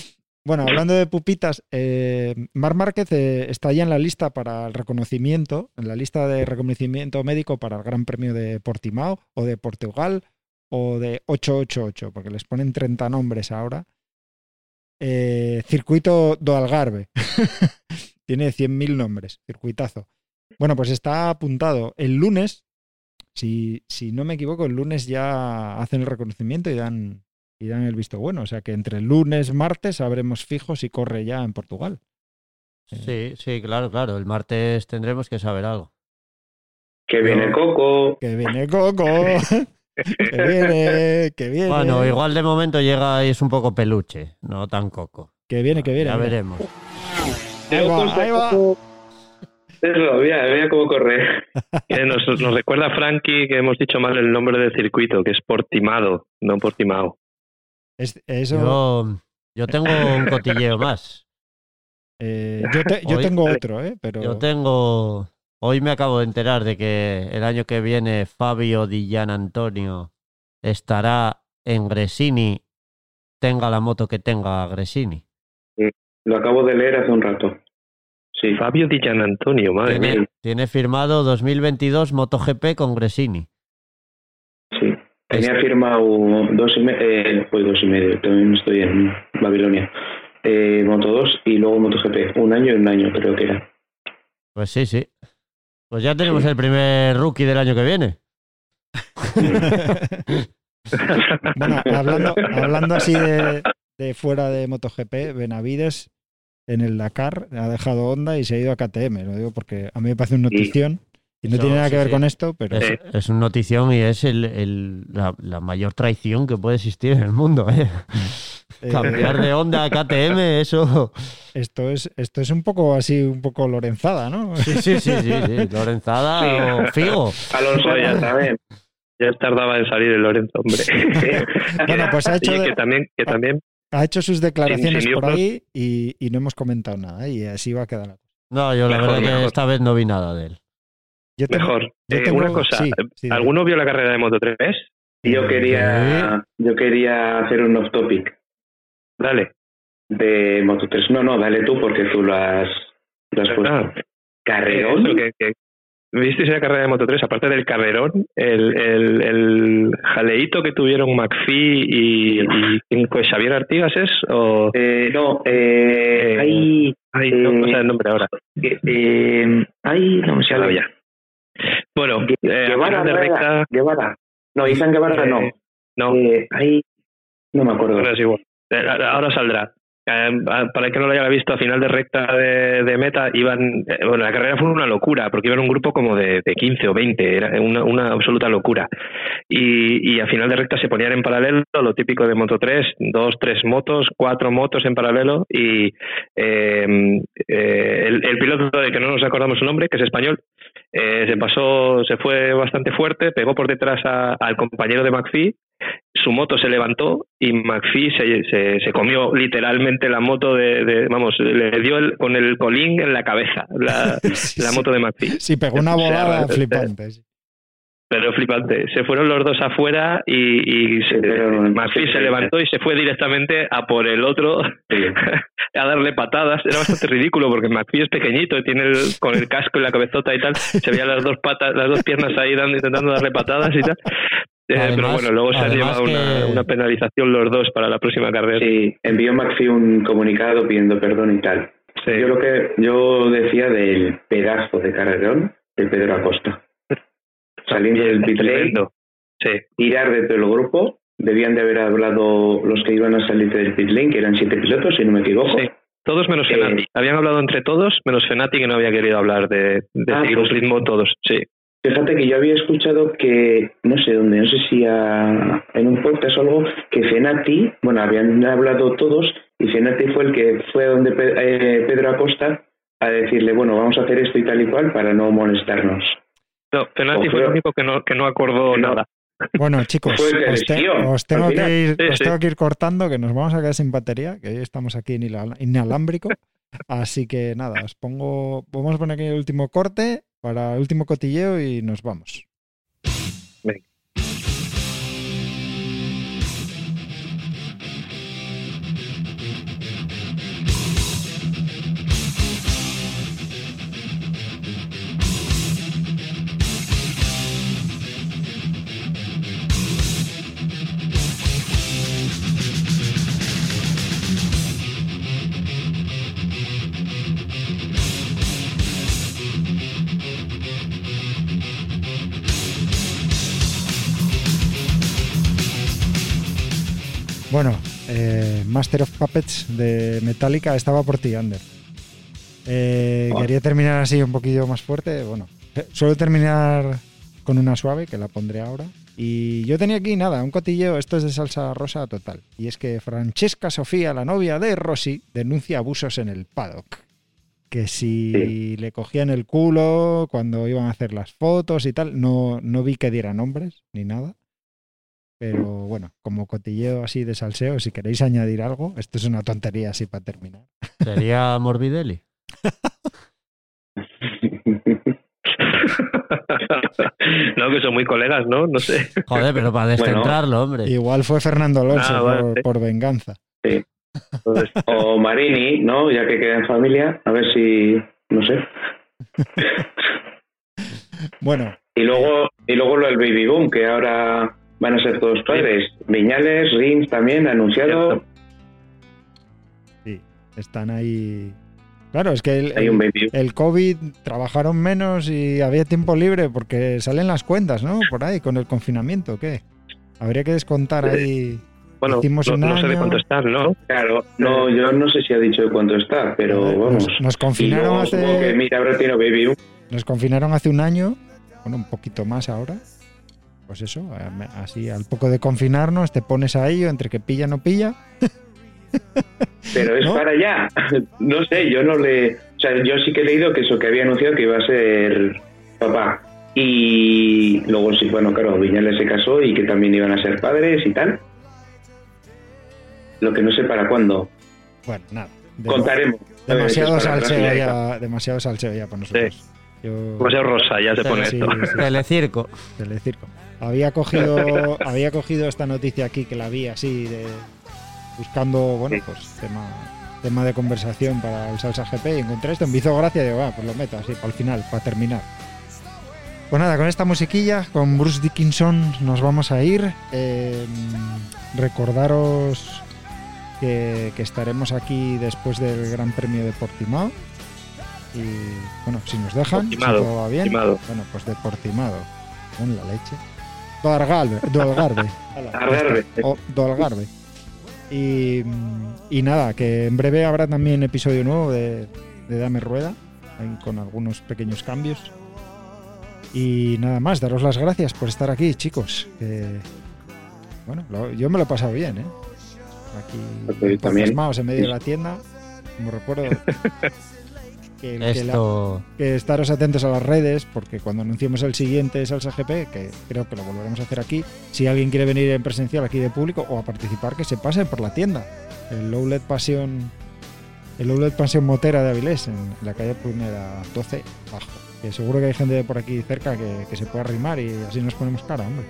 bueno, hablando de pupitas, eh, Mar Márquez eh, está ya en la lista para el reconocimiento, en la lista de reconocimiento médico para el Gran Premio de Portimao o de Portugal o de 888, porque les ponen 30 nombres ahora. Eh, circuito do Algarve. Tiene 100.000 nombres, circuitazo. Bueno, pues está apuntado el lunes, si, si no me equivoco, el lunes ya hacen el reconocimiento y dan, y dan el visto bueno. O sea que entre lunes martes sabremos fijo si corre ya en Portugal. Sí, sí, claro, claro. El martes tendremos que saber algo. Que viene Coco. Que viene Coco. que viene, que viene. Bueno, igual de momento llega y es un poco peluche, no tan coco. Que viene, que viene. Ya mira. veremos. Ahí va, ahí va. Eso, mira, mira cómo corre. Nos, nos recuerda Frankie que hemos dicho mal el nombre del circuito, que es Portimado, no Portimao. Es- eso, Yo, yo tengo un cotilleo más. eh, yo, te- yo Hoy- tengo otro, ¿eh? Pero Yo tengo. Hoy me acabo de enterar de que el año que viene Fabio Di Gian Antonio estará en Gresini, tenga la moto que tenga Gresini. Lo acabo de leer hace un rato. Sí, Fabio Di Gian Antonio, madre mía. Tiene, tiene firmado 2022 MotoGP con Gresini. Tenía firmado dos y medio, eh, pues dos y medio, también estoy en Babilonia. Eh, Moto 2 y luego MotoGP. Un año y un año creo que era. Pues sí, sí. Pues ya tenemos Sí. el primer rookie del año que viene. bueno, hablando, hablando así de, de fuera de MotoGP, Benavides en el Dakar ha dejado Honda y se ha ido a KTM. Lo digo porque a mí me parece una notición y no Eso, tiene nada que sí, ver sí. con esto, pero Es, es una notición y es el- el- la, la mayor traición que puede existir en el mundo. ¿eh? eh, Cambiar de onda a KTM, eso. esto es esto es un poco así, un poco Lorenzada, ¿no? Sí, sí, sí, sí, sí. Lorenzada o Figo. Alonso ya también. Ya tardaba en salir el Lorenzo, hombre. Bueno, pues ha hecho, de- que también, que también ha hecho sus declaraciones sin por ahí y, y no hemos comentado nada y así va a quedar. la cosa. No, yo la Mejor, verdad que esta vez no vi nada de él. Yo tengo- mejor. yo Eh, una cosa, sí, sí, ¿alguno vio la carrera de Moto 3? Yo quería, yo quería hacer un off topic Dale. de Moto 3. No, no, dale tú porque tú lo has, lo has puesto. Ah, Carrerón. eso, que- que- ¿Visteis la carrera de Moto 3? Aparte del carrerón, el, el, el jaleíto que tuvieron McPhee y, y ¿quién fue? Xavier Artigas es o Eh, no, eh, Eh, hay, ay, no me sale el nombre ahora. eh, eh, hay, no me Ya sale. ya. Bueno, eh, Guevara, final de recta, Guevara. No, Izan Guevara Eh, no. no, Eh, hay, no me acuerdo. ahora es igual. Eh, Ahora saldrá. Eh, para el que no lo haya visto, a final de recta de, de meta, iban. eh, bueno, la carrera fue una locura, porque iban un grupo como de, de 15 o 20, era una, una absoluta locura. Y, y a final de recta se ponían en paralelo, lo típico de Moto 3, dos, tres motos, cuatro motos en paralelo. Y eh, eh, el, el piloto de que no nos acordamos su nombre, que es español, eh, se pasó, se fue bastante fuerte, pegó por detrás a- al compañero de McPhee su moto se levantó y McPhee se, se, se comió literalmente la moto de, de- vamos, le dio el- con el colín en la cabeza la, Sí, la sí. moto de McPhee. Sí, pegó una volada realmente- flipante. Pero flipante. Se fueron los dos afuera y, y se, levantó y se fue directamente a por el otro a darle patadas. Era bastante ridículo porque McPhee es pequeñito y tiene el, con el casco y la cabezota y tal. Se veían las dos patas, las dos piernas ahí dando, intentando darle patadas y tal. Eh, Además- pero bueno, luego se han además llevado una, penalización los dos para la próxima carrera. Sí, envió McPhee un comunicado pidiendo perdón y tal. Sí. Yo lo que yo decía del pedazo de carrerón de Pedro Acosta. Saliendo del pit lane, Tremendo. Sí, tirar de todo el grupo. Debían de haber hablado los que iban a salir del pit lane, que eran siete pilotos, si no me equivoco. sí. Todos menos Eh, Fenati. Habían hablado entre todos, menos Fenati que no había querido hablar de, de Ah, seguir un pues- ritmo todos. Sí. Fíjate que yo había escuchado que, no sé dónde, no sé si a- en un podcast o algo, que Fenati, bueno, habían hablado todos, y Fenati fue el que fue donde Pe- eh, Pedro Acosta a decirle, bueno, vamos a hacer esto y tal y cual para no molestarnos. No, Fenati O fue el único que no, que no acordó no. nada. Bueno, chicos, os, te- eligió, os tengo que ir, Sí, os tengo que ir cortando, que nos vamos a quedar sin batería, que hoy estamos aquí inala- inalámbrico. Así que nada, os pongo, vamos a poner aquí el último corte para el último cotilleo y nos vamos. Master of Puppets de Metallica estaba por ti, Ander. Eh. Quería terminar así un poquillo más fuerte. Bueno, suelo terminar con una suave, que la pondré ahora. Y yo tenía aquí nada, un cotilleo, esto es de salsa rosa total. Y es que Francesca Sofía, la novia de Rossi, denuncia abusos en el paddock. que si le cogían el culo cuando iban a hacer las fotos y tal. No, no vi que diera nombres ni nada. Pero bueno, como cotilleo así de salseo, si queréis añadir algo, esto es una tontería así para terminar. Sería Morbidelli. no, que son muy colegas, ¿no? No sé. Joder, pero para descentrarlo, hombre. Igual fue Fernando Alonso Ah, vale. por, por venganza. Entonces, O Marini, ¿no? Ya que queda en familia, a ver si, no sé. Bueno, Y luego, y luego lo del baby boom, que ahora van a ser todos padres. Viñales, Rins también, anunciado. sí, están ahí. Claro, es que el, Hay un baby boom. el COVID trabajaron menos y había tiempo libre porque salen las cuentas, ¿no? Por ahí, con el confinamiento, ¿qué? Habría que descontar ahí. bueno, Hicimos no, no sé de cuánto están, ¿no? Claro, no, yo no sé si ha dicho de cuánto está, pero vamos. Nos, nos confinaron que hace. mira, tenido baby. Nos confinaron hace un año, bueno, un poquito más ahora. Pues eso, así al poco de confinarnos te pones a ello, entre que pilla no pilla. Pero es ¿No? para allá. No sé, yo no le. O sea, yo sí que he leído que eso, que había anunciado que iba a ser papá. Y luego sí, bueno, claro, Viñales se casó y que también iban a ser padres y tal. Lo que no sé para cuándo. Bueno, nada. de- Contaremos. demasiado salseo ya, demasiado salseo ya para nosotros. Yo- sea rosa, ya se Sí, pone sí, esto. sí. Telecirco. Telecirco. Había cogido, había cogido esta noticia aquí que la vi así de buscando, bueno, pues tema, tema de conversación para el Salsa GP y encontré esto, me hizo gracia y digo, ah, pues lo meto así para el final, para terminar. Pues nada, con esta musiquilla, con Bruce Dickinson nos vamos a ir. Eh, recordaros que, que estaremos aquí después del Gran Premio de Portimao. Y bueno, si nos dejan, si todo va bien. Portimado. Bueno, pues de Portimado. Con la leche. Do Algarve. Do Algarve. Hala, ya Algarve. está. O do Algarve. Y, y nada, que en breve habrá también episodio nuevo de, de Dame Rueda, con algunos pequeños cambios. Y nada más, daros las gracias por estar aquí, chicos. que, bueno, lo- yo me lo he pasado bien, ¿eh? Pues Aquí, yo también. en medio de la tienda, como recuerdo. que, que la- Esto. que estaros atentos a las redes, porque cuando anunciemos el siguiente Salsa GP, que creo que lo volveremos a hacer aquí, si alguien quiere venir en presencial aquí de público o a participar, que se pase por la tienda. El Outlet Pasión, el Outlet Pasión Motera de Avilés, en la calle Primera 12, bajo. Que seguro que hay gente por aquí cerca que, que se pueda arrimar y así nos ponemos cara, hombre.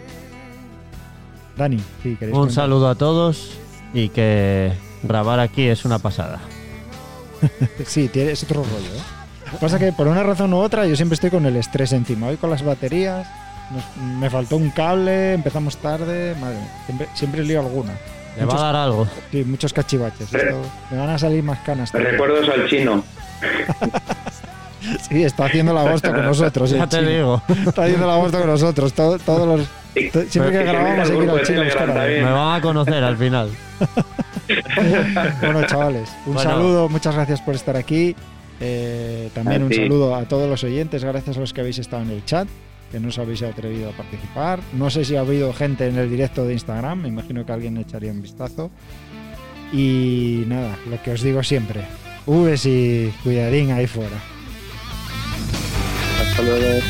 Dani, sí, queréis Un comentar? saludo a todos y que grabar aquí es una pasada. Sí, tiene, es otro rollo, ¿eh? Pasa que por una razón u otra yo siempre estoy con el estrés encima. Hoy con las baterías, nos- me faltó un cable, empezamos tarde, madre mía, siempre, siempre lío alguna. Le va a dar algo. Sí, muchos cachivaches. esto- me van a salir más canas. todavía. Recuerdos al chino. Sí, está haciendo el agosto con nosotros. Ya te chino. digo. Está haciendo el agosto con nosotros. todo- todos los, siempre que grabamos se hay que ir al chino buscar a ver. Me van a conocer al final. Bueno, chavales, un Bueno. saludo, muchas gracias por estar aquí. Eh, también un saludo a todos los oyentes, gracias a los que habéis estado en el chat, que no os habéis atrevido a participar. No sé si ha habido gente en el directo de Instagram, me imagino que alguien echaría un vistazo. Y nada, lo que os digo siempre, Vs y cuidadín ahí fuera. Hasta luego.